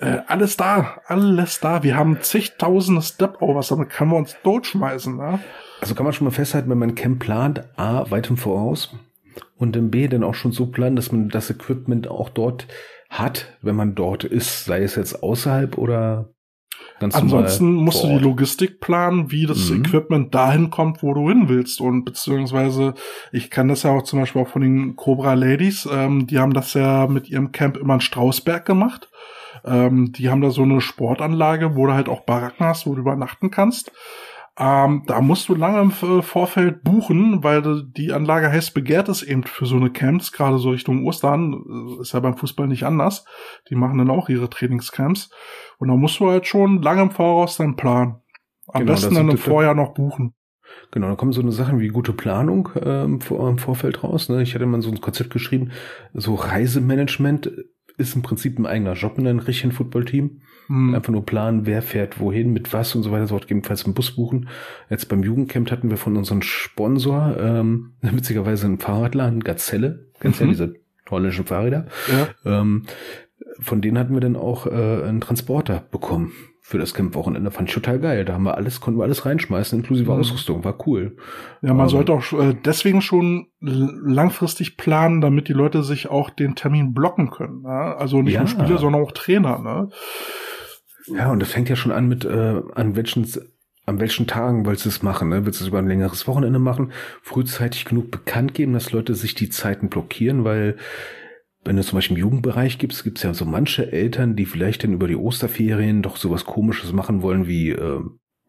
äh, alles da, alles da. Wir haben zigtausende Step-Overs, damit können wir uns totschmeißen. Ne? Also kann man schon mal festhalten, wenn man Camp plant, A, weit im Voraus und dann B, dann auch schon so planen, dass man das Equipment auch dort hat, wenn man dort ist, sei es jetzt außerhalb oder Ganz Ansonsten musst du die Logistik planen, wie das mhm. Equipment dahin kommt, wo du hin willst. Und beziehungsweise, ich kann das ja auch zum Beispiel auch von den Cobra Ladies, ähm, die haben das ja mit ihrem Camp immer in Strausberg gemacht. Ähm, die haben da so eine Sportanlage, wo du halt auch Baracken hast, wo du übernachten kannst. Ähm, da musst du lange im äh, Vorfeld buchen, weil die Anlage heiß begehrt ist eben für so eine Camps, gerade so Richtung Ostern. Äh, ist ja beim Fußball nicht anders. Die machen dann auch ihre Trainingscamps. Und da musst du halt schon lange im Voraus deinen Plan. Am genau, besten dann im Vorjahr noch buchen. Genau, da kommen so eine Sachen wie gute Planung vor, im Vorfeld raus. Ne? Ich hatte mal so ein Konzept geschrieben, so Reisemanagement ist im Prinzip ein eigener Job in einem richtigen Footballteam. Mhm. Einfach nur planen, wer fährt wohin, mit was und so weiter. So gegebenenfalls einen Bus buchen. Jetzt beim Jugendcamp hatten wir von unserem Sponsor ähm, [LAUGHS] witzigerweise einen Fahrradladen, Gazelle. Kennst mhm. ja diese holländischen Fahrräder. Ja. Ähm, von denen hatten wir dann auch äh, einen Transporter bekommen für das Camp-Wochenende. Fand ich total geil. Da haben wir alles, konnten wir alles reinschmeißen, inklusive mhm. Ausrüstung. War cool. Ja, man ähm, sollte auch äh, deswegen schon langfristig planen, damit die Leute sich auch den Termin blocken können. Ne? Also nicht ja. nur Spieler, sondern auch Trainer. Ne? Ja, und das fängt ja schon an mit, äh, an welchen an welchen Tagen willst du es machen? Ne? Willst du es über ein längeres Wochenende machen? Frühzeitig genug bekannt geben, dass Leute sich die Zeiten blockieren, weil wenn du zum Beispiel im Jugendbereich gibst, gibt es ja so manche Eltern, die vielleicht dann über die Osterferien doch sowas komisches machen wollen wie äh,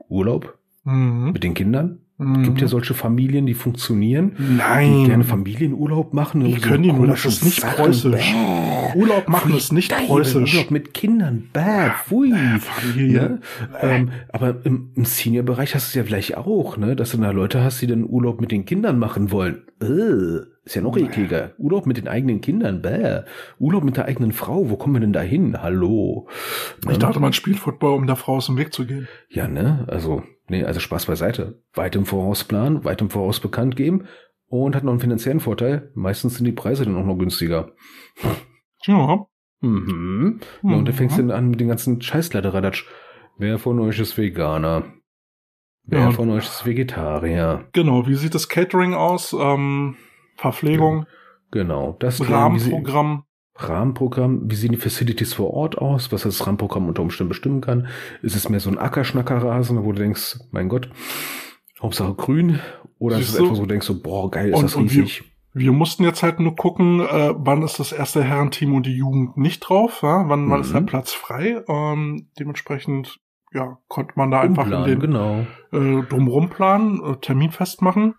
Urlaub mhm. mit den Kindern. Mhm. Gibt ja solche Familien, die funktionieren. Nein. Die gerne Familienurlaub machen. Die können die nur, das ist nicht Sachen. preußisch. Bäh. Urlaub machen Pfui, ist nicht preußisch. Urlaub mit Kindern. Bäh, pfui. Familie. Ne? Ähm, aber im, im Senior-Bereich hast du es ja vielleicht auch, ne? dass du da Leute hast, die dann Urlaub mit den Kindern machen wollen. Äh, ist ja noch ekliger. Urlaub mit den eigenen Kindern. Bäh. Urlaub mit der eigenen Frau. Wo kommen wir denn da hin? Hallo. Ne? Ich dachte, man spielt Football, um der Frau aus dem Weg zu gehen. Ja, ne? Also Nee, also Spaß beiseite. Weit im Voraus planen, weit im Voraus bekannt geben und hat noch einen finanziellen Vorteil. Meistens sind die Preise dann auch noch günstiger. Ja. Mhm. mhm. und da fängst du dann an mit den ganzen Scheißleiteradatsch. Wer von euch ist Veganer? Wer ja. von euch ist Vegetarier? Genau, wie sieht das Catering aus? Ähm, Verpflegung? Genau, das Rahmenprogramm. Rahmenprogramm, wie sehen die Facilities vor Ort aus, was das Rahmenprogramm unter Umständen bestimmen kann. Ist es mehr so ein Ackerschnackerrasen, wo du denkst, mein Gott, Hauptsache grün, oder Siehst ist es etwas, wo du denkst, so, boah, geil, ist und, das riesig. Wir, wir, mussten jetzt halt nur gucken, äh, wann ist das erste Herrenteam und die Jugend nicht drauf, ja? wann, mhm. ist der. Platz frei. Ähm, dementsprechend ja, konnte man da einfach in den genau. äh, drumrum planen, äh, Termin festmachen.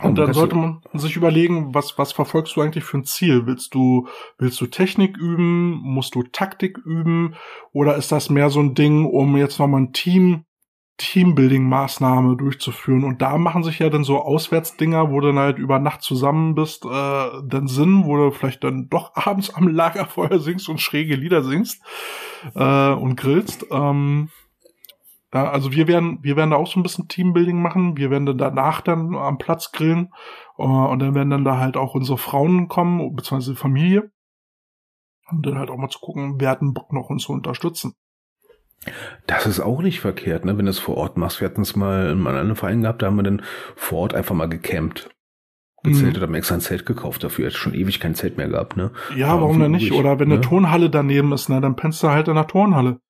Und dann sollte man sich überlegen, was, was verfolgst du eigentlich für ein Ziel? Willst du, willst du Technik üben? Musst du Taktik üben? Oder ist das mehr so ein Ding, um jetzt nochmal ein Team, Teambuilding-Maßnahme durchzuführen? Und da machen sich ja dann so Auswärtsdinger, wo du dann halt über Nacht zusammen bist, äh, dann Sinn, wo du vielleicht dann doch [LAUGHS] abends am Lagerfeuer singst und schräge Lieder singst äh, und grillst. Ähm, ja, also wir werden, wir werden da auch so ein bisschen Teambuilding machen. Wir werden dann danach dann am Platz grillen. Uh, und dann werden dann da halt auch unsere Frauen kommen, beziehungsweise Familie. Und dann halt auch mal zu gucken, wer hat einen Bock noch uns zu unterstützen. Das ist auch nicht verkehrt, ne? wenn du es vor Ort machst. Wir hatten es mal in einem anderen Verein gehabt, da haben wir dann vor Ort einfach mal gecampt. Gezeltet, mhm. haben extra ein Zelt gekauft dafür. Jetzt schon ewig kein Zelt mehr gehabt, ne? Ja, War warum denn nicht? Oder wenn ne? eine Turnhalle daneben ist, ne, dann pennst du halt in der Turnhalle.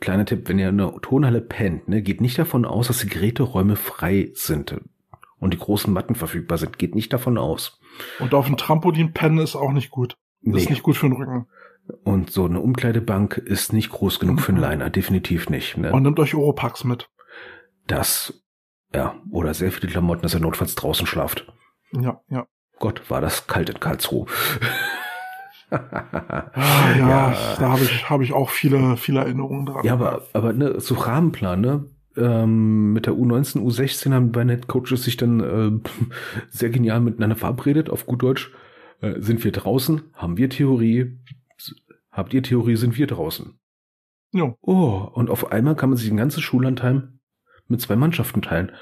Kleiner Tipp, wenn ihr in einer Tonhalle pennt, ne, geht nicht davon aus, dass die Geräteräume frei sind und die großen Matten verfügbar sind. Geht nicht davon aus. Und auf dem Trampolin pennen ist auch nicht gut. Nee. Ist nicht gut für den Rücken. Und so eine Umkleidebank ist nicht groß genug für einen mhm. Liner, definitiv nicht. Ne? Und nimmt euch Oropax mit. Das, ja, oder sehr viele Klamotten, dass ihr notfalls draußen schlaft. Ja, ja. Gott, war das kalt in Karlsruhe. [LAUGHS] ah, ja, ja, da habe ich, hab ich auch viele, viele Erinnerungen dran. Ja, aber, aber ne, so Rahmenplan, ne? Ähm, mit der U19, U16 haben beide Coaches sich dann äh, [LAUGHS] sehr genial miteinander verabredet, auf gut Deutsch. Äh, sind wir draußen, haben wir Theorie, habt ihr Theorie, sind wir draußen. Ja. Oh, und auf einmal kann man sich ein ganzes Schullandheim mit zwei Mannschaften teilen.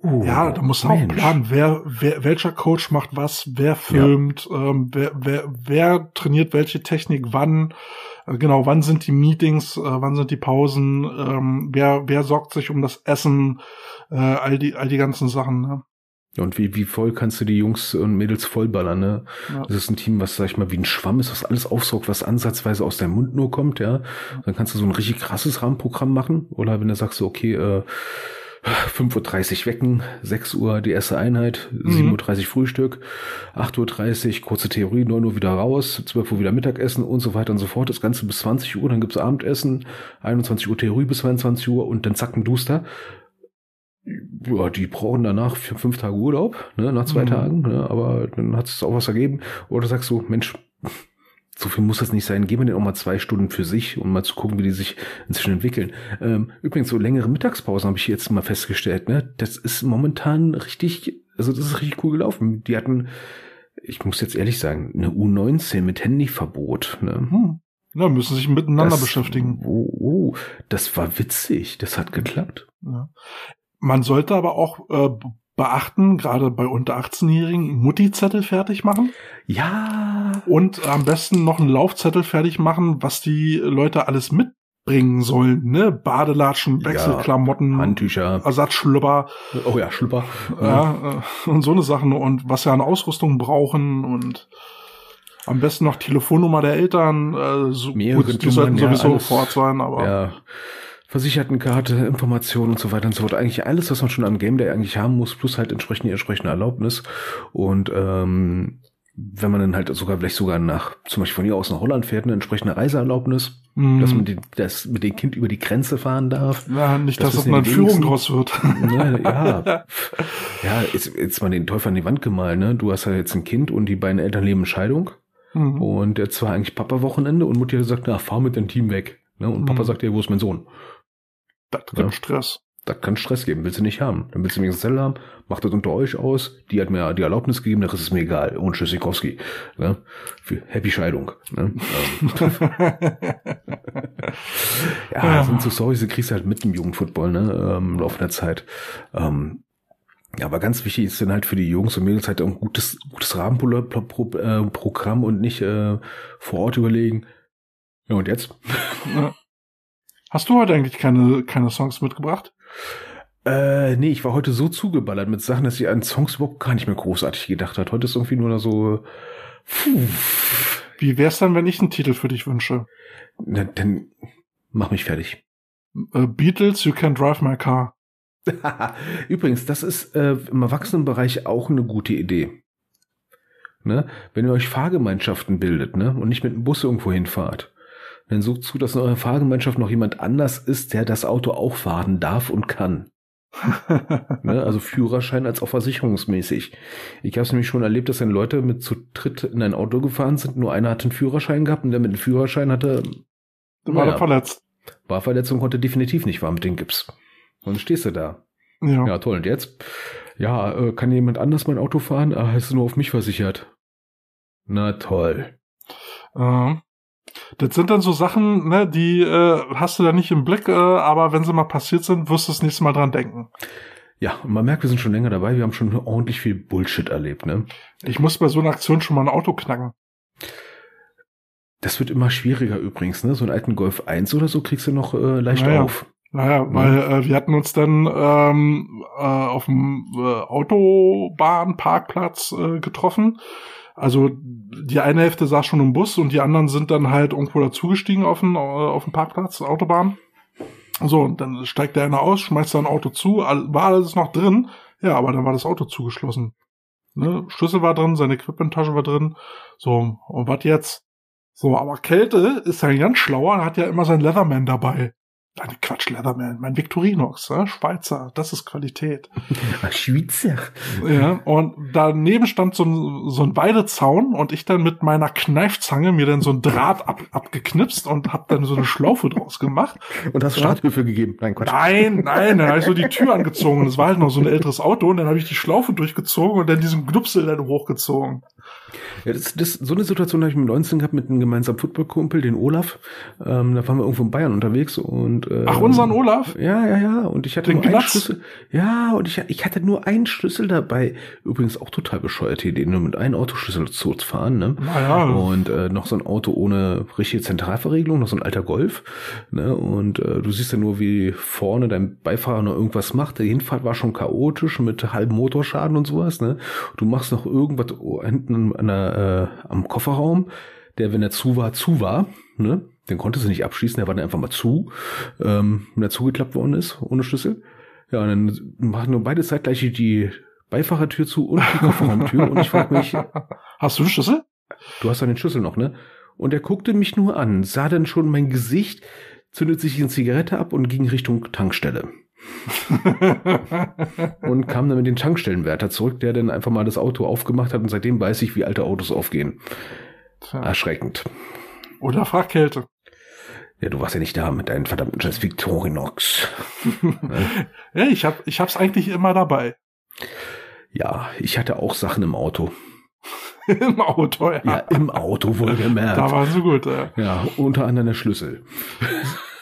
Oh, ja, da muss auch planen, wer, wer, welcher Coach macht was, wer filmt, ja. ähm, wer, wer, wer trainiert welche Technik, wann, äh, genau, wann sind die Meetings, äh, wann sind die Pausen, ähm, wer, wer sorgt sich um das Essen, äh, all die, all die ganzen Sachen, ne? Und wie, wie voll kannst du die Jungs und Mädels vollballern, ne? Ja. Das ist ein Team, was, sag ich mal, wie ein Schwamm ist, was alles aufsaugt, was ansatzweise aus deinem Mund nur kommt, ja. Dann kannst du so ein richtig krasses Rahmenprogramm machen. Oder wenn du sagst, okay, äh, 5.30 Uhr wecken, 6 Uhr die erste Einheit, mhm. 7.30 Uhr Frühstück, 8.30 Uhr kurze Theorie, 9 Uhr wieder raus, 12 Uhr wieder Mittagessen und so weiter und so fort. Das Ganze bis 20 Uhr, dann gibt's Abendessen, 21 Uhr Theorie bis 22 Uhr und dann zacken Duster. Ja, die brauchen danach fünf Tage Urlaub, ne, nach zwei mhm. Tagen, ne, aber dann hat es auch was ergeben. Oder sagst du, Mensch, so viel muss das nicht sein. Geben wir denen auch mal zwei Stunden für sich, um mal zu gucken, wie die sich inzwischen entwickeln. Ähm, übrigens, so längere Mittagspausen habe ich jetzt mal festgestellt. Ne? Das ist momentan richtig, also das ist richtig cool gelaufen. Die hatten, ich muss jetzt ehrlich sagen, eine U19 mit Handyverbot. Ne? Hm. Ja, müssen sich miteinander das, beschäftigen. Oh, oh, das war witzig. Das hat geklappt. Ja. Man sollte aber auch äh, beachten, gerade bei unter 18-Jährigen, Mutti-Zettel fertig machen. Ja. Und am besten noch einen Laufzettel fertig machen, was die Leute alles mitbringen sollen, ne? Badelatschen, Wechselklamotten, ja, Handtücher, Ersatzschlüpper. Oh ja, Schlüpper. Ja, äh, und so eine Sachen und was sie an Ausrüstung brauchen und am besten noch Telefonnummer der Eltern, äh, so, Mehrere gut, die sollten sowieso ja, vor sein, aber. Ja. Versichertenkarte, Informationen und so weiter und so fort. Eigentlich alles, was man schon am Game Day eigentlich haben muss, plus halt entsprechende, entsprechende Erlaubnis. Und ähm, wenn man dann halt sogar vielleicht sogar nach, zum Beispiel von hier aus nach Holland fährt, eine entsprechende Reiseerlaubnis, Mhm. dass man die, das mit dem Kind über die Grenze fahren darf. Ja, nicht, Das dass das die Führung draus wird. [LAUGHS] Ja, ja. [LAUGHS] ja jetzt, jetzt mal den Teufel an die Wand gemalt, ne? Du hast ja jetzt ein Kind und die beiden Eltern leben in Scheidung. Mhm. Und jetzt war eigentlich Papa-Wochenende und Mutter sagt, na, fahr mit deinem Team weg. Ne? Und Papa Mhm. sagt, ja, wo ist mein Sohn? Das gibt Ja. Stress. Das kann Stress geben, willst du nicht haben. Dann willst du wenigstens Zettel haben, macht das unter euch aus, die hat mir die Erlaubnis gegeben, das ist mir egal. Und Tschüssikowski. Ne? Für Happy Scheidung. Ne? Ja, [LAUGHS] Ja. das sind so Storys, die kriegst du halt mit im Jugendfootball, ne? Ähm, im Laufe der Zeit. Ähm, ja, aber ganz wichtig ist dann halt für die Jungs und Mädels halt auch ein gutes, gutes Rahmenprogramm und nicht äh, vor Ort überlegen. Ja, und jetzt? Hast du heute eigentlich keine, keine Songs mitgebracht? Äh, nee, ich war heute so zugeballert mit Sachen, dass ich an Songs überhaupt gar nicht mehr großartig gedacht hat. Heute ist irgendwie nur noch so. Puh, Wie wär's dann, wenn ich einen Titel für dich wünsche? na, dann mach mich fertig. Äh, Beatles, You Can Drive My Car. [LAUGHS] Übrigens, das ist äh, im Erwachsenenbereich auch eine gute Idee. Ne? Wenn ihr euch Fahrgemeinschaften bildet ne? und nicht mit dem Bus irgendwo hinfahrt, dann sucht zu, dass in eurer Fahrgemeinschaft noch jemand anders ist, der das Auto auch fahren darf und kann. [LAUGHS] Ne? Also Führerschein als auch versicherungsmäßig. Ich habe es nämlich schon erlebt, dass dann Leute mit zu dritt in ein Auto gefahren sind. Nur einer hat einen Führerschein gehabt und der mit dem Führerschein hatte, Da war Naja. er verletzt. war verletzt und konnte definitiv nicht fahren mit dem Gips. Und dann stehst du da. Ja. Ja, toll. Und jetzt? Ja, äh, kann jemand anders mein Auto fahren? Ah, ist nur auf mich versichert. Na toll. Äh, das sind dann so Sachen, ne, die äh, hast du da nicht im Blick, äh, aber wenn sie mal passiert sind, wirst du das nächste Mal dran denken. Ja, und man merkt, wir sind schon länger dabei. Wir haben schon ordentlich viel Bullshit erlebt, ne? Ich muss bei so einer Aktion schon mal ein Auto knacken. Das wird immer schwieriger übrigens, ne? So einen alten Golf 1 oder so kriegst du noch äh, leicht Naja. auf. Naja, Mhm. weil äh, wir hatten uns dann ähm, äh, auf dem äh, Autobahnparkplatz äh, getroffen. Also die eine Hälfte saß schon im Bus und die anderen sind dann halt irgendwo dazugestiegen auf den, äh, auf dem Parkplatz, Autobahn. So, und dann steigt der eine aus, schmeißt sein Auto zu, war alles noch drin. Ja, aber dann war das Auto zugeschlossen. Ne? Schlüssel war drin, seine Equipmenttasche war drin. So, und was jetzt? So, aber Kälte ist ja ganz schlauer, er hat ja immer sein Leatherman dabei. Nein, Quatsch, Leatherman, mein Victorinox, ne? Schweizer, das ist Qualität. [LAUGHS] Schweizer. Ja, und daneben stand so ein, so ein Weidezaun und ich dann mit meiner Kneifzange mir dann so ein Draht ab, abgeknipst und hab dann so eine Schlaufe draus gemacht. Und hast. Starthilfe gegeben. Nein, Quatsch. Nein, nein, dann habe ich so die Tür [LAUGHS] angezogen. Das war halt noch so ein älteres Auto und dann habe ich die Schlaufe durchgezogen und dann diesen Knupsel dann hochgezogen. Ja, das, das, so eine Situation habe ich mit 19 gehabt mit einem gemeinsamen Footballkumpel, den Olaf. Ähm, da waren wir irgendwo in Bayern unterwegs und äh, Ach, unseren Olaf? Ja, ja, ja. Und ich hatte Den nur einen Glatz? Schlüssel. Ja, und ich, ich hatte nur einen Schlüssel dabei. Übrigens auch total bescheuerte Idee, nur mit einem Autoschlüssel zu fahren. Ne? Naja. Und äh, noch so ein Auto ohne richtige Zentralverriegelung, noch so ein alter Golf. Ne? Und äh, du siehst ja nur, wie vorne dein Beifahrer noch irgendwas macht. Die Hinfahrt war schon chaotisch mit halbem Motorschaden und sowas. Ne? Du machst noch irgendwas hinten an der, äh, am Kofferraum, der, wenn er zu war, zu war. Ne? Den konnte sie nicht abschließen, der war dann einfach mal zu, ähm, wenn er zugeklappt worden ist, ohne Schlüssel. Ja, und dann machen nur beide zeitgleich die Beifahrertür zu und die Kofferraumtür. und ich frage mich, [LAUGHS] Hast du einen Schlüssel? Du hast doch den Schlüssel noch, ne? Und er guckte mich nur an, sah dann schon mein Gesicht, zündet sich eine Zigarette ab und ging Richtung Tankstelle. [LAUGHS] Und kam dann mit dem Tankstellenwärter zurück, der dann einfach mal das Auto aufgemacht hat und seitdem weiß ich, wie alte Autos aufgehen. Tja. Erschreckend. Oder frag Kälte. Ja, du warst ja nicht da mit deinem verdammten Scheiß Victorinox. [LAUGHS] Ja, ich hab, ich hab's eigentlich immer dabei. Ja, ich hatte auch Sachen im Auto. [LAUGHS] Im Auto, ja. Ja, im Auto wohlgemerkt. Da waren sie gut. Ja. Ja, unter anderem der Schlüssel.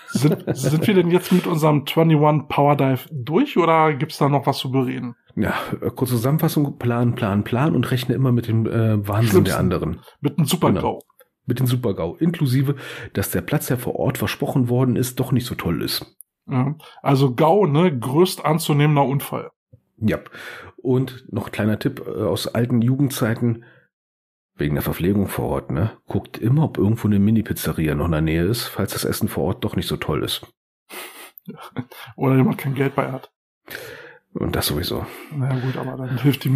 Sind, sind wir denn jetzt mit unserem 21 Power Dive durch oder gibt's da noch was zu bereden? Ja, äh, kurze Zusammenfassung, Plan, Plan, Plan und rechne immer mit dem äh, Wahnsinn Schlimmsten. der anderen. Mit einem Super Genau. GAU. Mit dem Super-GAU. Inklusive, dass der Platz, der vor Ort versprochen worden ist, doch nicht so toll ist. Ja. Also GAU, ne, größt anzunehmender Unfall. Ja. Und noch kleiner Tipp äh, aus alten Jugendzeiten. Wegen der Verpflegung vor Ort, ne? Guckt immer, ob irgendwo eine Mini-Pizzeria noch in der Nähe ist, falls das Essen vor Ort doch nicht so toll ist. [LAUGHS] Oder jemand kein Geld bei hat. Und das sowieso. Na ja, gut, aber dann [LAUGHS] hilft die,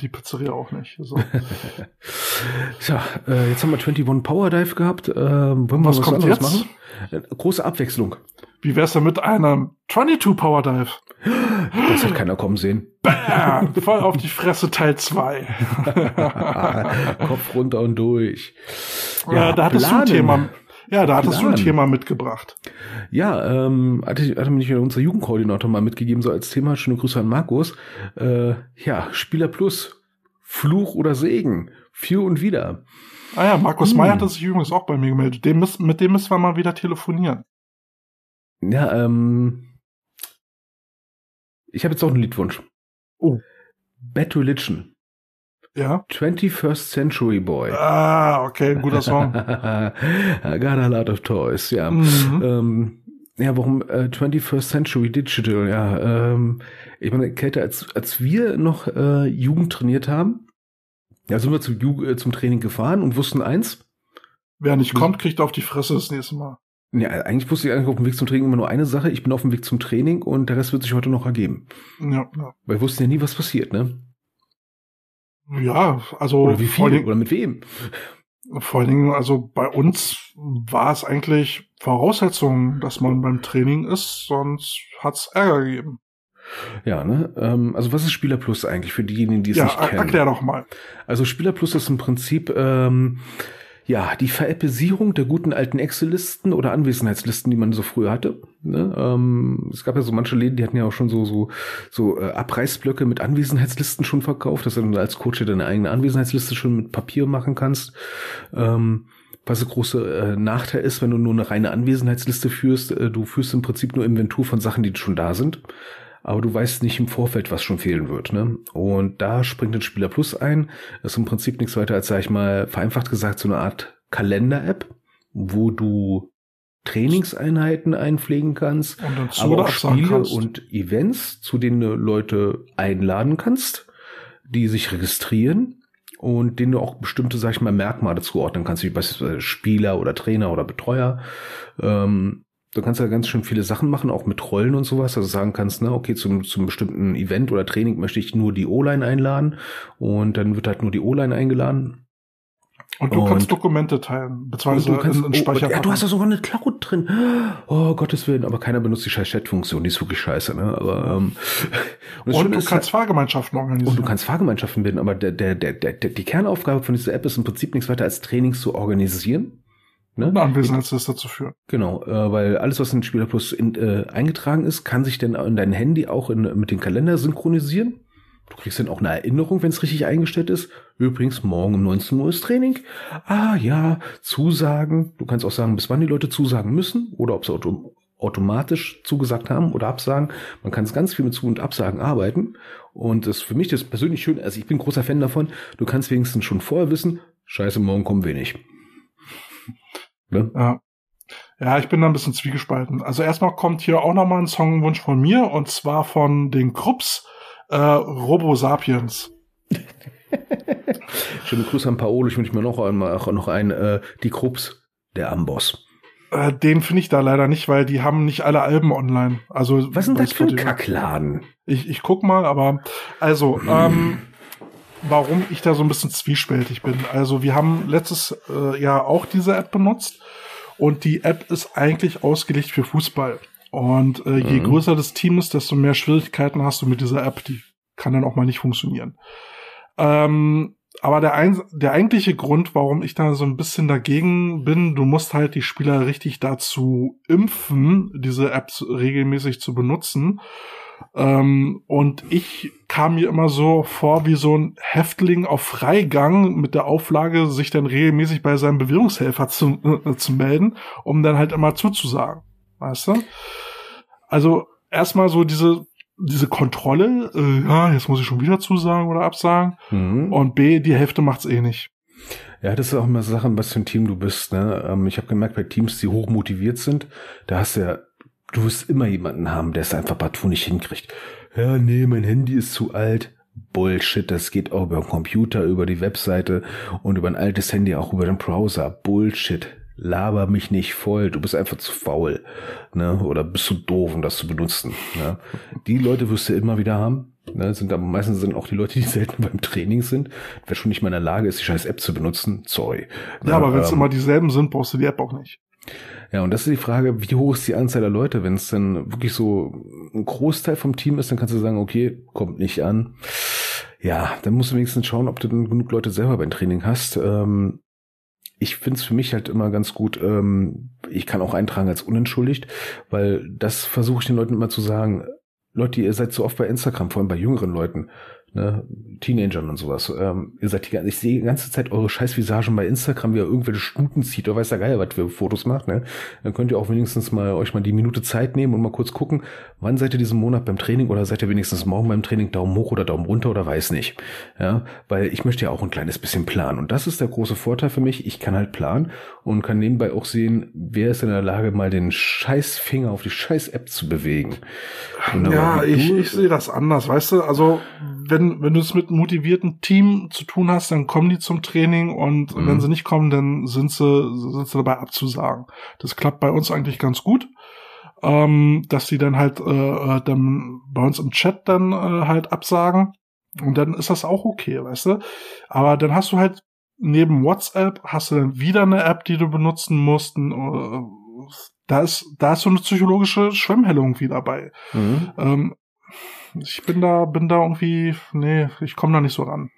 die Pizzeria auch nicht. So. [LAUGHS] Tja, äh, jetzt haben wir 21 Power Dive gehabt. Äh, wollen wir was, was kommt anderes jetzt? machen? Äh, große Abwechslung. Wie wär's denn mit einem 22 Power Dive? [GASPS] Das hat keiner kommen sehen. Bam! [LAUGHS] Voll auf die Fresse Teil 2. Kopf runter und durch. Ja, da hattest planen. du ein Thema. Ja, da hattest du ein. Thema mitgebracht. Ja, ähm, hatte, hatte mir unser Jugendkoordinator mal mitgegeben, so als Thema. Schöne Grüße an Markus. Äh, ja, Spieler Plus. Fluch oder Segen. Für und wieder. Ah ja, Markus Hm. May hatte sich übrigens auch bei mir gemeldet. Dem müssen, mit dem müssen wir mal wieder telefonieren. Ja, ähm, ich habe jetzt auch einen Liedwunsch. Oh. Bad Religion. Ja? 21st Century Boy. Ah, okay, guter Song. [LAUGHS] I got a lot of toys, ja. Mhm. Ähm, ja, warum äh, 21st Century Digital? Ja, ähm, ich meine, Kälte, als, als wir noch äh, Jugend trainiert haben, ja, sind wir zum, Ju äh, zum Training gefahren und wussten eins, Wer nicht kommt, kriegt auf die Fresse das nächste Mal. ja, eigentlich wusste ich eigentlich auf dem Weg zum Training immer nur eine Sache, ich bin auf dem Weg zum Training und der Rest wird sich heute noch ergeben. Ja, ja. Weil wir wussten ja nie, was passiert, ne? Ja, also Oder wie vor, viel, oder mit wem. vor allen Dingen, also bei uns war es eigentlich Voraussetzung, dass man beim Training ist, sonst hat's Ärger gegeben. Ja, ne? Ähm, also was ist Spieler Plus eigentlich für diejenigen, die es Ja, nicht kennen? erklär doch mal. Also Spieler Plus ist im Prinzip ähm, ja die Veräppisierung der guten alten Excel-Listen oder Anwesenheitslisten, die man so früher hatte. Ne? Ähm, es gab ja so manche Läden, die hatten ja auch schon so so so äh, Abreißblöcke mit Anwesenheitslisten schon verkauft, dass du dann als Coach deine eigene Anwesenheitsliste schon mit Papier machen kannst. Ähm, was der große äh, Nachteil ist, wenn du nur eine reine Anwesenheitsliste führst, äh, du führst im Prinzip nur Inventur von Sachen, die schon da sind aber du weißt nicht im Vorfeld, was schon fehlen wird. Ne? Und da springt ein Spieler Plus ein. Das ist im Prinzip nichts weiter als, sag ich mal, vereinfacht gesagt, so eine Art Kalender-App, wo du Trainingseinheiten einpflegen kannst, aber auch Spiele kannst. und Events, zu denen du Leute einladen kannst, die sich registrieren und denen du auch bestimmte, sag ich mal, Merkmale zuordnen kannst, wie beispielsweise Spieler oder Trainer oder Betreuer. Ähm, du kannst ja ganz schön viele Sachen machen, auch mit Rollen und sowas, also sagen kannst, ne, okay, zum, zum bestimmten Event oder Training möchte ich nur die O-Line einladen und dann wird halt nur die O-Line eingeladen Und du und- kannst Dokumente teilen, beziehungsweise und du kannst, in, in oh, Speicher ja, du hast ja sogar eine Cloud drin. Oh, Gottes Willen, aber keiner benutzt die scheiß Chat-Funktion, die ist wirklich scheiße, ne? Aber, ähm, [LAUGHS] Und Schöne du kannst Fahrgemeinschaften organisieren. und du kannst Fahrgemeinschaften bilden, aber der, der, der, der, die Kernaufgabe von dieser App ist im Prinzip nichts weiter als Trainings zu organisieren. Ne? eine Anwesenheitsliste zu führen. Genau, äh, weil alles, was in Spieler Plus in, äh, eingetragen ist, kann sich dann in dein Handy auch in, mit dem Kalender synchronisieren. Du kriegst dann auch eine Erinnerung, wenn es richtig eingestellt ist. Übrigens, morgen um 19 Uhr ist Training. Ah ja, Zusagen. Du kannst auch sagen, bis wann die Leute zusagen müssen oder ob sie auto automatisch zugesagt haben oder absagen. Man kann es ganz viel mit Zu- und Absagen arbeiten. Und das ist für mich das persönlich schön. Also ich bin großer Fan davon. Du kannst wenigstens schon vorher wissen, scheiße, morgen kommen wenig. Ne? Ja. Ja, ich bin da ein bisschen zwiegespalten. Also erstmal kommt hier auch nochmal ein Songwunsch von mir und zwar von den Krups, äh, Robo Sapiens. [LAUGHS] Schöne Grüße an Paolo. Ich wünsche mir noch einmal auch noch ein, äh, die Krups, der Amboss. Äh, den finde ich da leider nicht, weil die haben nicht alle Alben online. Also Was bei das für ein. Kackladen? Ich, ich guck mal, aber also, ähm, warum ich da so ein bisschen zwiespältig bin. Also wir haben letztes äh, Jahr auch diese App benutzt und die App ist eigentlich ausgelegt für Fußball. Und äh, je Mhm. größer das Team ist, desto mehr Schwierigkeiten hast du mit dieser App. Die kann dann auch mal nicht funktionieren. Ähm, aber der, ein, der eigentliche Grund, warum ich da so ein bisschen dagegen bin, du musst halt die Spieler richtig dazu impfen, diese Apps regelmäßig zu benutzen. Ähm, und ich kam mir immer so vor wie so ein Häftling auf Freigang mit der Auflage, sich dann regelmäßig bei seinem Bewährungshelfer zu, äh, zu melden, um dann halt immer zuzusagen. Weißt du? Also erstmal so diese diese Kontrolle, äh, ja, jetzt muss ich schon wieder zusagen oder absagen. Mhm. Und B, die Hälfte macht's eh nicht. Ja, das ist auch immer Sache, was für ein Team du bist. Ne? Ähm, ich habe gemerkt, bei Teams, die hoch motiviert sind, da hast du ja, du wirst immer jemanden haben, der es einfach partout nicht hinkriegt. Ja, nee, mein Handy ist zu alt. Bullshit, das geht auch über den Computer, über die Webseite und über ein altes Handy auch über den Browser. Bullshit. laber mich nicht voll, du bist einfach zu faul, ne? Oder bist du doof, um das zu benutzen. Ne? Die Leute wirst du immer wieder haben. Ne? Sind aber meistens sind auch die Leute, die [LAUGHS] selten beim Training sind. Wer schon nicht mal in der Lage ist, die scheiß App zu benutzen, sorry. Ja, ja aber wenn es ähm, immer dieselben sind, brauchst du die App auch nicht. Ja, und das ist die Frage, wie hoch ist die Anzahl der Leute? Wenn es dann wirklich so ein Großteil vom Team ist, dann kannst du sagen, okay, kommt nicht an. Ja, dann musst du wenigstens schauen, ob du dann genug Leute selber beim Training hast. Ähm, ich finde es für mich halt immer ganz gut, ähm, ich kann auch eintragen als unentschuldigt, weil das versuche ich den Leuten immer zu sagen, Leute, ihr seid so oft bei Instagram, vor allem bei jüngeren Leuten ne, Teenagern und sowas. Ähm, ihr seid die, ich sehe die ganze Zeit eure Scheißvisagen bei Instagram, wie ihr irgendwelche Stuten zieht oder weiß der Geil, was für Fotos macht, ne? Dann könnt ihr auch wenigstens mal euch mal die Minute Zeit nehmen und mal kurz gucken, wann seid ihr diesen Monat beim Training oder seid ihr wenigstens morgen beim Training Daumen hoch oder Daumen runter oder weiß nicht. Ja, weil ich möchte ja auch ein kleines bisschen planen. Und das ist der große Vorteil für mich. Ich kann halt planen und kann nebenbei auch sehen, wer ist in der Lage, mal den Scheißfinger auf die Scheiß-App zu bewegen. ja, ich, ich sehe das anders, weißt du, also wenn, wenn du es mit motivierten Team zu tun hast, dann kommen die zum Training und mhm. wenn sie nicht kommen, dann sind sie, sind sie dabei abzusagen. Das klappt bei uns eigentlich ganz gut. Ähm, dass die dann halt äh, äh, dann bei uns im Chat dann äh, halt absagen. Und dann ist das auch okay, weißt du? Aber dann hast du halt neben WhatsApp hast du dann wieder eine App, die du benutzen musst. Äh, da ist, da ist so eine psychologische Schwemmhellung wieder dabei. Mhm. Ähm, ich bin da, bin da irgendwie, nee, ich komme da nicht so ran.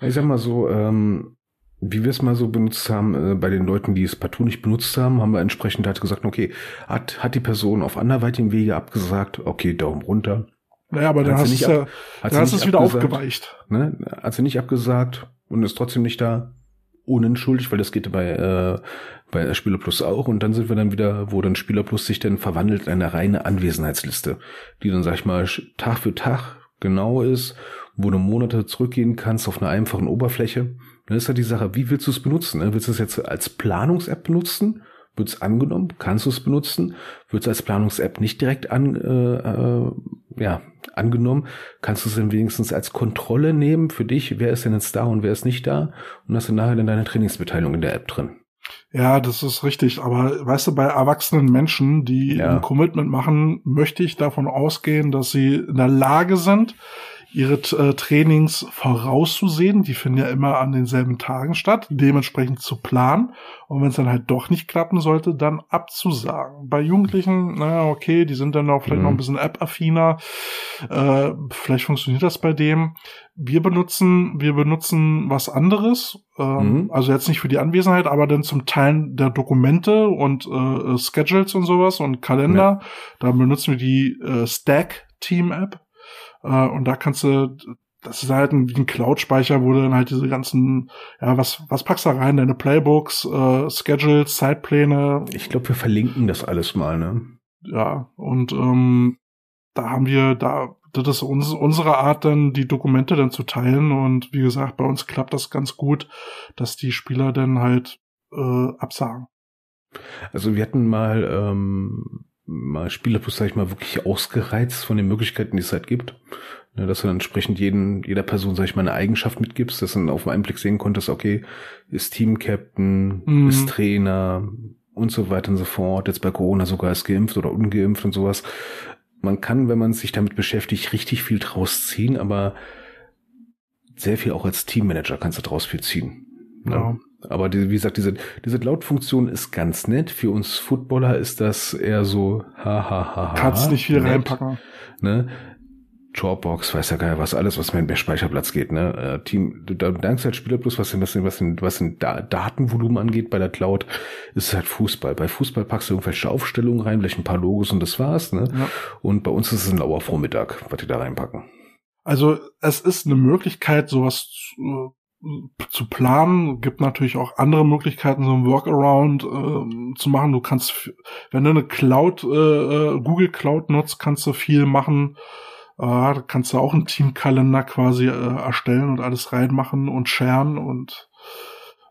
Ich sag mal so, ähm, wie wir es mal so benutzt haben, äh, bei den Leuten, die es partout nicht benutzt haben, haben wir entsprechend halt gesagt, okay, hat, hat die Person auf anderweitigen Wege abgesagt, okay, Daumen runter. Naja, aber dann hast, nicht ab, ja, dann hast du es wieder aufgeweicht. Ne? Hat sie nicht abgesagt und ist trotzdem nicht da, unentschuldigt, weil das geht bei, äh, bei Spieler Plus auch. Und dann sind wir dann wieder, wo dann Spieler Plus sich dann verwandelt in eine reine Anwesenheitsliste, die dann, sag ich mal, Tag für Tag genau ist, wo du Monate zurückgehen kannst auf einer einfachen Oberfläche. Dann ist halt die Sache, wie willst du es benutzen? Ne? Willst du es jetzt als Planungs-App benutzen? Wird es angenommen? Kannst du es benutzen? Wird es als Planungs-App nicht direkt an, äh, äh, ja, angenommen? Kannst du es dann wenigstens als Kontrolle nehmen für dich? Wer ist denn jetzt da und wer ist nicht da? Und hast du nachher dann deine Trainingsbeteiligung in der App drin. Ja, das ist richtig. Aber weißt du, bei erwachsenen Menschen, die ja. ein Commitment machen, möchte ich davon ausgehen, dass sie in der Lage sind, ihre äh, Trainings vorauszusehen. Die finden ja immer an denselben Tagen statt, dementsprechend zu planen. Und wenn es dann halt doch nicht klappen sollte, dann abzusagen. Bei Jugendlichen, naja, okay, die sind dann auch vielleicht mhm. noch ein bisschen App-affiner. Äh, vielleicht funktioniert das bei dem. Wir benutzen, wir benutzen was anderes. Ähm, mhm. Also jetzt nicht für die Anwesenheit, aber dann zum Teilen der Dokumente und äh, Schedules und sowas und Kalender. Ja. Da benutzen wir die äh, Stack Team App. Äh, und da kannst du, das ist halt ein, wie ein Cloud-Speicher, wo du dann halt diese ganzen, ja, was, was packst du da rein? Deine Playbooks, äh, Schedules, Zeitpläne. Ich glaube, wir verlinken das alles mal, ne? Ja, und ähm, da haben wir, da, das ist uns, unsere Art, dann die Dokumente dann zu teilen. Und wie gesagt, bei uns klappt das ganz gut, dass die Spieler dann halt äh, absagen. Also wir hatten mal ähm, mal Spielerplus, sag ich mal, wirklich ausgereizt von den Möglichkeiten, die es halt gibt. Ja, dass du dann entsprechend jeden, jeder Person, sag ich mal, eine Eigenschaft mitgibst, dass du dann auf einen Blick sehen konntest, okay, ist Team-Captain, mhm. ist Trainer und so weiter und so fort. Jetzt bei Corona sogar ist geimpft oder ungeimpft und sowas. Man kann, wenn man sich damit beschäftigt, richtig viel draus ziehen, aber sehr viel auch als Teammanager kannst du draus viel ziehen. Ja. ja. Aber die, wie gesagt, diese, diese Cloud-Funktion ist ganz nett. Für uns Footballer ist das eher so, ha, ha, ha, ha. Kannst nicht viel nett, reinpacken. Ne? Dropbox, weiß ja geil, was alles, was in mehr Speicherplatz geht, ne? Äh, Team, du, da dankst halt Spieler plus, was den, was den, was den, was den Datenvolumen angeht bei der Cloud, ist es halt Fußball. Bei Fußball packst du irgendwelche Aufstellungen rein, vielleicht ein paar Logos und das war's, ne? Ja. Und bei uns ist es ein lauer Vormittag, was die da reinpacken. Also es ist eine Möglichkeit, sowas zu, zu planen. Gibt natürlich auch andere Möglichkeiten, so ein Workaround äh, zu machen. Du kannst, wenn du eine Cloud, äh, äh, Google Cloud nutzt, kannst du viel machen. Äh, kannst du auch einen Teamkalender quasi äh, erstellen und alles reinmachen und sharen und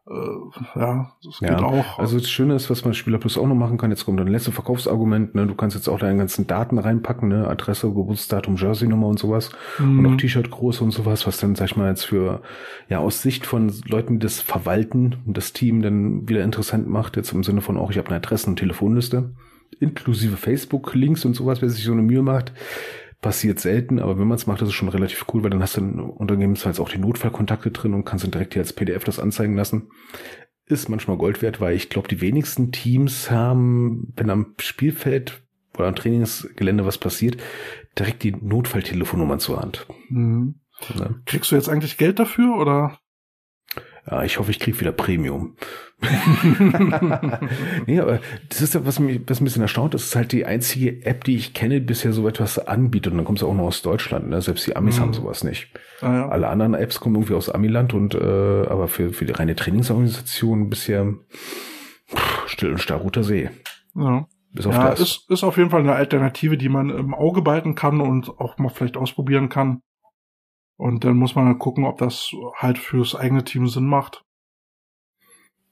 ja, das geht ja, auch. Also das Schöne ist, was man Spieler Plus auch noch machen kann, jetzt kommt ein letztes Verkaufsargument, ne? du kannst jetzt auch deine ganzen Daten reinpacken, ne? Adresse, Geburtsdatum, Jersey-Nummer und sowas mhm. und auch T-Shirt-Größe und sowas, was dann, sag ich mal, jetzt für, ja, aus Sicht von Leuten, die das verwalten und das Team dann wieder interessant macht, jetzt im Sinne von auch, ich habe eine Adressen- und Telefonliste, inklusive Facebook-Links und sowas, wer sich so eine Mühe macht, passiert selten, aber wenn man es macht, ist es schon relativ cool, weil dann hast du unter gegebenenfalls auch die Notfallkontakte drin und kannst dann direkt hier als PDF das anzeigen lassen. Ist manchmal Gold wert, weil ich glaube, die wenigsten Teams haben, wenn am Spielfeld oder am Trainingsgelände was passiert, direkt die Notfalltelefonnummern zur Hand. Mhm. Ja. Kriegst du jetzt eigentlich Geld dafür oder? Ja, ich hoffe, ich krieg wieder Premium. [LAUGHS] nee, aber das ist ja, was mich was ein bisschen erstaunt, das ist halt die einzige App, die ich kenne, die bisher so etwas anbietet. Und dann kommt es auch noch aus Deutschland, ne? Selbst die Amis mhm. haben sowas nicht. Ah, ja. Alle anderen Apps kommen irgendwie aus Amiland und äh, aber für, für die reine Trainingsorganisation bisher pff, still und starr roter See. Ja. Bis auf ja, das. Ist, ist auf jeden Fall eine Alternative, die man im Auge behalten kann und auch mal vielleicht ausprobieren kann. Und dann muss man halt gucken, ob das halt fürs eigene Team Sinn macht.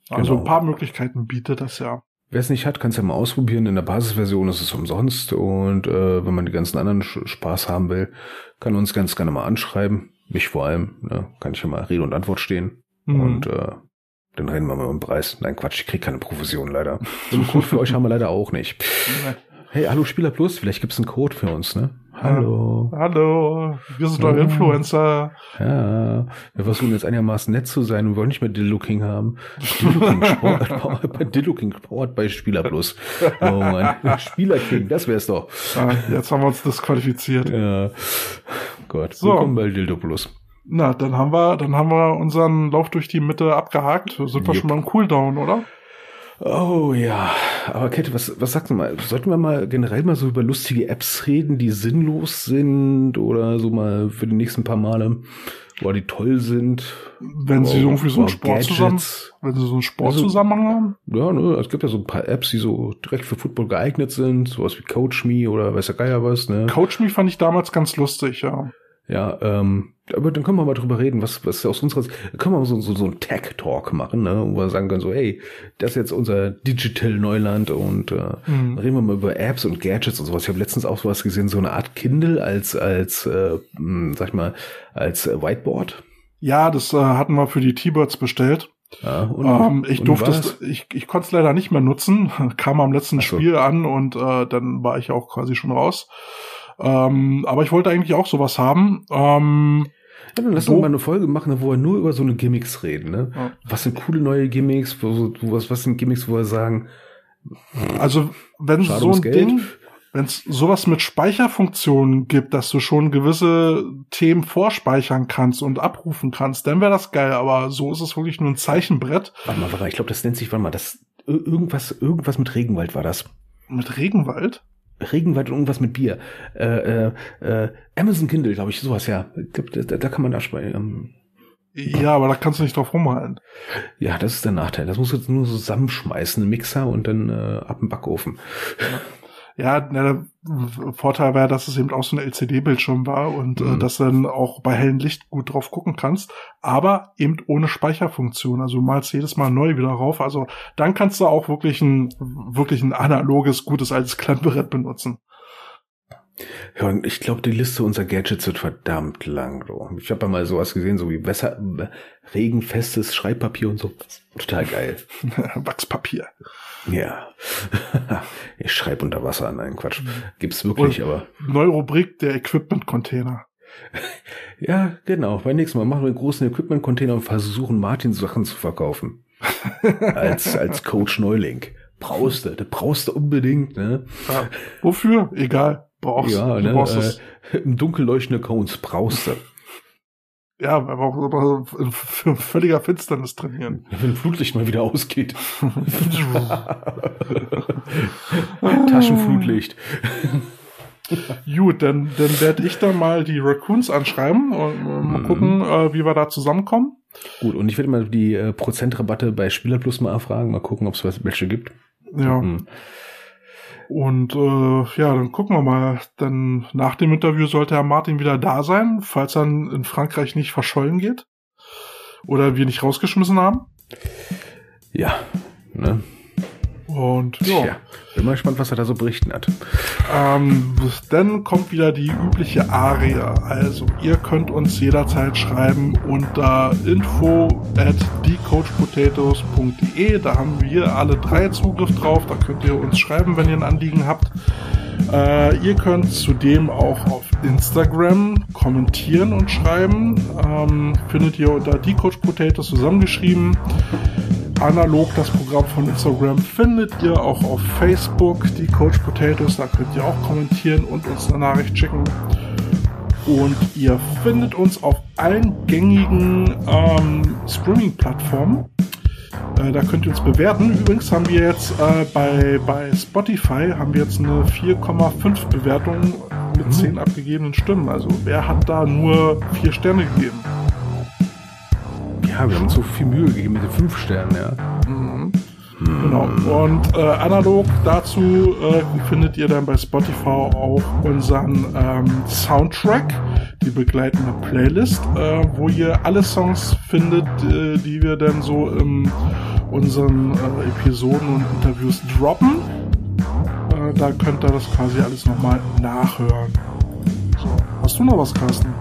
Also genau. ein paar Möglichkeiten bietet das ja. Wer es nicht hat, kann es ja mal ausprobieren. In der Basisversion ist es umsonst. Und äh, wenn man die ganzen anderen Spaß haben will, kann uns ganz gerne mal anschreiben. Mich vor allem. Ne? Kann ich ja mal Rede und Antwort stehen. Mhm. Und äh, dann reden wir mal über den Preis. Nein, Quatsch, ich krieg keine Provision leider. So einen Code für euch haben wir leider auch nicht. [LAUGHS] Hey, hallo Spieler Plus, vielleicht gibt's einen Code für uns, ne? Hallo. Hallo. Wir sind doch Influencer. Ja. Wir versuchen jetzt einigermaßen nett zu sein und wollen nicht mehr Dillo King haben. Dillo King powered bei Spieler Plus. Oh Mann. Spieler King, das wär's doch. Ah, jetzt haben wir uns disqualifiziert. Ja. Gott. So. Willkommen bei Dildo Plus. Na, dann haben wir, dann haben wir unseren Lauf durch die Mitte abgehakt. Sind wir Jupp. schon mal im Cooldown, oder? Oh ja, aber Kette, was, was sagst du mal? Sollten wir mal generell mal so über lustige Apps reden, die sinnlos sind oder so mal für die nächsten paar Male, wo die toll sind? Wenn sie irgendwie so einen Sport zusammen, wenn sie so einen Sportzusammenhang also, haben? Ja, ne, es gibt ja so ein paar Apps, die so direkt für Football geeignet sind, sowas wie Coach Me oder weiß der Geier was, ne? Coach Me fand ich damals ganz lustig, ja. Ja, ähm, aber dann können wir mal drüber reden, was, was aus unserer, können wir mal so, so, so ein Tech-Talk machen, ne, wo wir sagen können, so, hey, das ist jetzt unser Digital Neuland und äh, mhm. reden wir mal über Apps und Gadgets und sowas. Ich habe letztens auch sowas gesehen, so eine Art Kindle als, als, äh, hm, sag ich mal, als äh, Whiteboard. Ja, das äh, hatten wir für die T-Birds bestellt. Ja, und, ähm, ich und durfte es, ich, ich konnte es leider nicht mehr nutzen, [LAUGHS] kam am letzten so. Spiel an und äh, dann war ich auch quasi schon raus. Ähm, aber ich wollte eigentlich auch sowas haben. Ähm, ja, dann lass uns mal eine Folge machen, wo wir nur über so eine Gimmicks reden. Ne? Ja. Was sind coole neue Gimmicks? Was, was sind Gimmicks, wo wir sagen? Also wenn so ein Geld. Ding, wenn es sowas mit Speicherfunktionen gibt, dass du schon gewisse Themen vorspeichern kannst und abrufen kannst, dann wäre das geil. Aber so ist es wirklich nur ein Zeichenbrett. Warte mal, warte mal, ich glaube, das nennt sich, warte mal, das irgendwas, irgendwas mit Regenwald war das. Mit Regenwald? Regenwald und irgendwas mit Bier. Äh, äh, äh, Amazon Kindle, glaube ich, sowas, ja. Da, da kann man abspeichern. Ähm, ja, aber da kannst du nicht drauf rumhalten. Ja, das ist der Nachteil. Das musst du jetzt nur zusammenschmeißen, einen Mixer und dann äh, ab dem Backofen. Ja. Ja, der Vorteil war, dass es eben auch so ein LCD-Bildschirm war und äh, mhm. äh, dass du dann auch bei hellem Licht gut drauf gucken kannst, aber eben ohne Speicherfunktion. Also du malst jedes Mal neu wieder rauf. Also dann kannst du auch wirklich ein, wirklich ein analoges, gutes altes Klemmbrett benutzen. Ja, und ich glaube, die Liste unserer Gadgets wird verdammt lang. So. Ich habe ja mal sowas gesehen, so wie Wässer, regenfestes Schreibpapier und so. Total geil. [LAUGHS] Wachspapier. Ja. [LAUGHS] ich schreibe unter Wasser. Nein, Quatsch. Gibt's wirklich, und aber. Neue Rubrik, der Equipment-Container. [LAUGHS] ja, genau. Beim nächsten Mal machen wir einen großen Equipment-Container und versuchen, Martin Sachen zu verkaufen. als, als Coach Neuling. Brauchst du, brauchst du unbedingt, ne? Ja, wofür? Egal. Brauchst ja, du. Ne, brauchst äh, Im dunkel leuchtende Accounts brauchst du. Ja, aber auch für völliger Finsternis trainieren. Wenn Flutlicht mal wieder ausgeht. [LAUGHS] Taschenflutlicht. Gut, dann, dann werde ich da mal die Raccoons anschreiben und mal mhm. gucken, äh, wie wir da zusammenkommen. Gut, und ich werde mal die äh, Prozentrabatte bei Spielerplus mal erfragen, mal gucken, ob es welche gibt. Ja. Mhm. Und äh, ja, dann gucken wir mal. Dann nach dem Interview sollte Herr Martin wieder da sein, falls er in Frankreich nicht verschollen geht. Oder wir nicht rausgeschmissen haben. Ja, ne? Und ja. Tja, bin mal gespannt, was er da so berichten hat. Ähm, dann kommt wieder die übliche Aria. Also ihr könnt uns jederzeit schreiben unter info at thecoachpotatoes.de. Da haben wir alle drei Zugriff drauf. Da könnt ihr uns schreiben, wenn ihr ein Anliegen habt. Äh, ihr könnt zudem auch auf Instagram kommentieren und schreiben. Ähm, findet ihr unter thecoachpotatoes zusammengeschrieben. Analog das Programm von Instagram findet ihr auch auf Facebook, die Coach Potatoes. Da könnt ihr auch kommentieren und uns eine Nachricht schicken. Und ihr findet uns auf allen gängigen ähm, Streaming-Plattformen. Äh, da könnt ihr uns bewerten. Übrigens haben wir jetzt äh, bei, bei Spotify haben wir jetzt eine 4,5 Bewertung mit 10 abgegebenen Stimmen. Also wer hat da nur 4 Sterne gegeben? Ja, wir haben uns so viel Mühe gegeben mit den fünf Sternen, ja. Genau. Und äh, analog dazu äh, findet ihr dann bei Spotify auch unseren ähm, Soundtrack, die begleitende Playlist, äh, wo ihr alle Songs findet, äh, die wir dann so in unseren äh, Episoden und Interviews droppen. Äh, da könnt ihr das quasi alles nochmal nachhören. So. Hast du noch was, Carsten?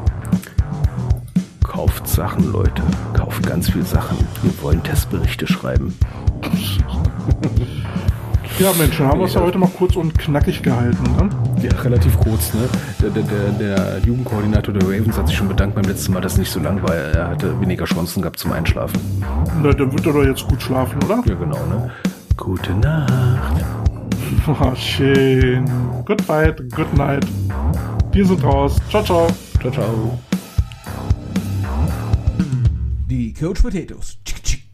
Kauft Sachen, Leute. Kauft ganz viel Sachen. Wir wollen Testberichte schreiben. Ja, Mensch, dann haben wir es ja heute mal kurz und knackig gehalten. Ne? Ja, relativ kurz, ne? Der, der, der, der Jugendkoordinator der Ravens hat sich schon bedankt beim letzten Mal, dass es nicht so lang war. Er hatte weniger Chancen gehabt zum Einschlafen. Na, dann wird er doch jetzt gut schlafen, oder? Ja, genau, ne? Gute Nacht. Oh, [LAUGHS] schön. Good night, good night. Wir sind raus. Ciao, ciao. Ciao, ciao. Die Coach Potatoes. Tschick, tschick.